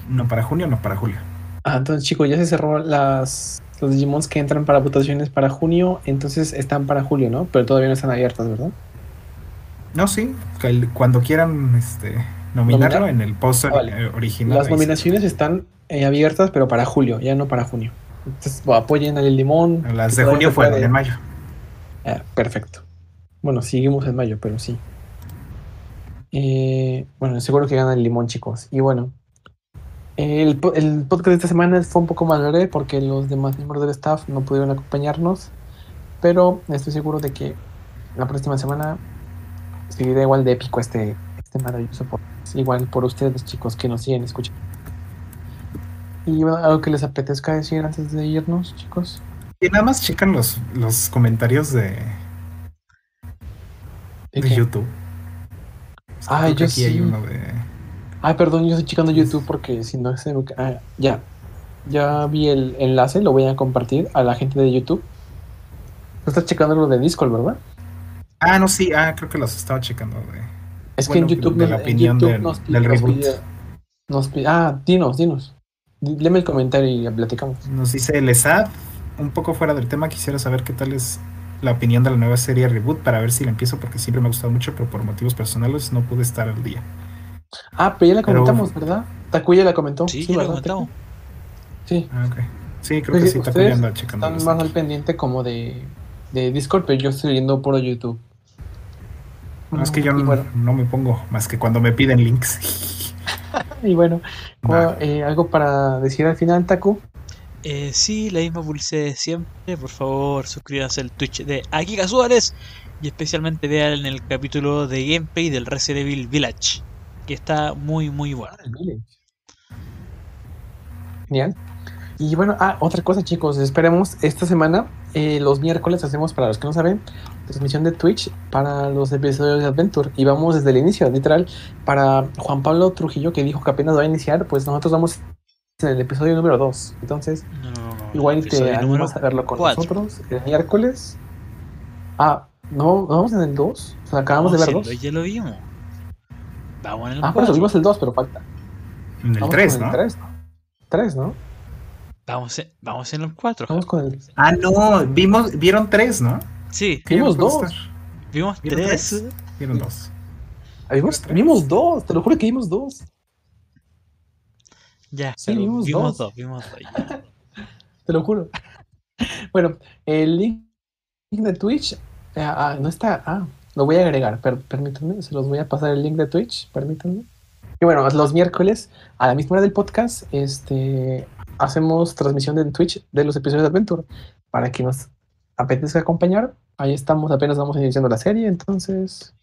No para junio, no para julio. Ah, entonces chicos, ya se cerró las los Digimons que entran para votaciones para junio, entonces están para julio, ¿no? Pero todavía no están abiertas, ¿verdad? No, sí, el- cuando quieran este, nominarlo ¿Nominar? en el post Ah, vale. eh, original. Las nominaciones están eh, abiertas, pero para julio, ya no para junio. Entonces bueno, apoyen al Limón. Las de junio fueron en mayo. Ah, perfecto. Bueno, seguimos en mayo, pero sí. Eh, bueno, seguro que gana el limón, chicos. Y bueno, el, el podcast de esta semana fue un poco más breve porque los demás miembros del staff no pudieron acompañarnos. Pero estoy seguro de que la próxima semana seguirá igual de épico este, este maravilloso podcast. Igual por ustedes, chicos, que nos siguen escuchando. Y algo que les apetezca decir antes de irnos, chicos. Y nada más checan los, los comentarios de, ¿De? YouTube. Ah, yo aquí hay sí. uno de. Ay, perdón, yo estoy checando YouTube porque si no se ah, ya. Ya vi el enlace, lo voy a compartir a la gente de YouTube. Tú estás checando lo de Discord, ¿verdad? Ah, no, sí, ah, creo que los estaba checando. De... Es Bueno, que en YouTube, de la nos- opinión YouTube del- nos, pi- del nos reboot. nos ah, dinos, dinos. Di- Léeme el comentario y platicamos. Nos dice el ESAD, un poco fuera del tema, quisiera saber qué tal es la opinión de la nueva serie Reboot para ver si la empiezo porque siempre me ha gustado mucho, pero por motivos personales no pude estar al día. Ah, pero ya la Pero- comentamos, ¿verdad? Takuya la comentó. Sí, ya lo ¿verdad, comentamos. Taku? Sí. Ah, ok. Sí, creo Pues que sí, sí, ustedes apoyando checando. Están más al pendiente como de, de Discord, pero yo estoy viendo puro YouTube. No, es que yo no, bueno, no me pongo más que cuando me piden links. <laughs> y bueno eh, algo para decir al final, Taku. Eh, sí, la misma publicidad de siempre. Por favor, suscríbanse al Twitch de Akika Suárez. Y especialmente vean el capítulo de gameplay del Resident Evil Village. Que está muy, muy bueno. Genial. Y bueno, ah, otra cosa, chicos, esperemos esta semana, eh, los miércoles hacemos, para los que no saben, transmisión de Twitch para los episodios de Adventure. Y vamos desde el inicio, literal, para Juan Pablo Trujillo, que dijo que apenas va a iniciar, pues nosotros vamos en el episodio número 2. Entonces, No, igual te animas a verlo con cuatro. nosotros el miércoles. Ah, ¿no, ¿no vamos en el 2? O sea, acabamos No, de ver si dos. lo- Ya lo vimos. Vamos en el Ah, por eso vimos el 2, pero falta. En el Vamos 3, con ¿no? el 3, ¿no? 3, ¿no? Vamos, en, vamos en el 4. Vamos con el Ah, no, vimos, vieron 3, ¿no? Sí, Vimos no dos. vimos ¿Vieron 3. tres? Vieron 2. Ah, Vimos, Tres. vimos dos, te lo juro que vimos dos. Ya, Sí, vimos vimos dos. dos, vimos dos. ya. <laughs> Te lo juro. <laughs> Bueno, el link de Twitch eh, ah, no está. Ah, lo voy a agregar. per- permítanme, se los voy a pasar el link de Twitch. Permítanme. Y bueno, los miércoles a la misma hora del podcast, este, hacemos transmisión en Twitch de los episodios de Adventure para que nos apetezca acompañar. Ahí estamos, apenas vamos iniciando la serie, entonces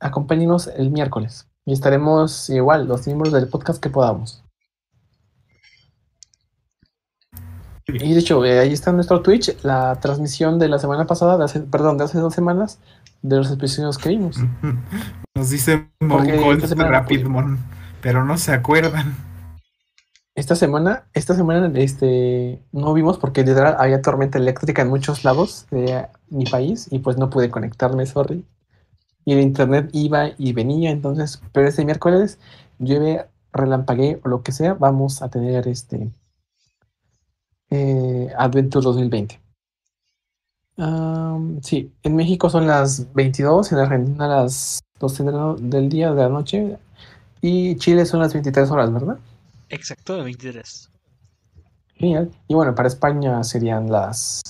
acompáñenos el miércoles y estaremos igual los miembros del podcast que podamos. Y de hecho, eh, ahí está en nuestro Twitch la transmisión de la semana pasada, de hace, perdón, de hace dos semanas, de los episodios que vimos. <laughs> Nos dice Mongol Rapidmon, pero no se acuerdan. Esta semana, esta semana este, no vimos porque literal había tormenta eléctrica en muchos lados de mi país y pues no pude conectarme, sorry. Y el internet iba y venía, entonces, pero este miércoles llueve, relampagué o lo que sea, vamos a tener este eh, Adventure 2020. Am, sí, en México son las 22, en Argentina las 12 de la- del día, de la noche, y Chile son las 23 horas, ¿verdad? Exacto, de 23. Genial. Y bueno, para España serían las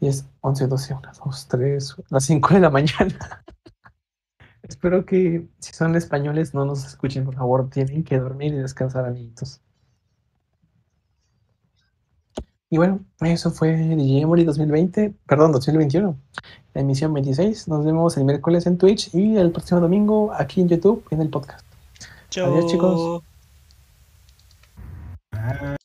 10, 11, 12, 1, 2, 3, las 5 de la mañana. <laughs> Espero que si son españoles no nos escuchen, por favor. Tienen que dormir y descansar, amiguitos. Y bueno, eso fue DJ Memory 2020, perdón, 2021, la emisión 26. Nos vemos el miércoles en Twitch y el próximo domingo aquí en YouTube en el podcast. Chao. Adiós, chicos. Ah.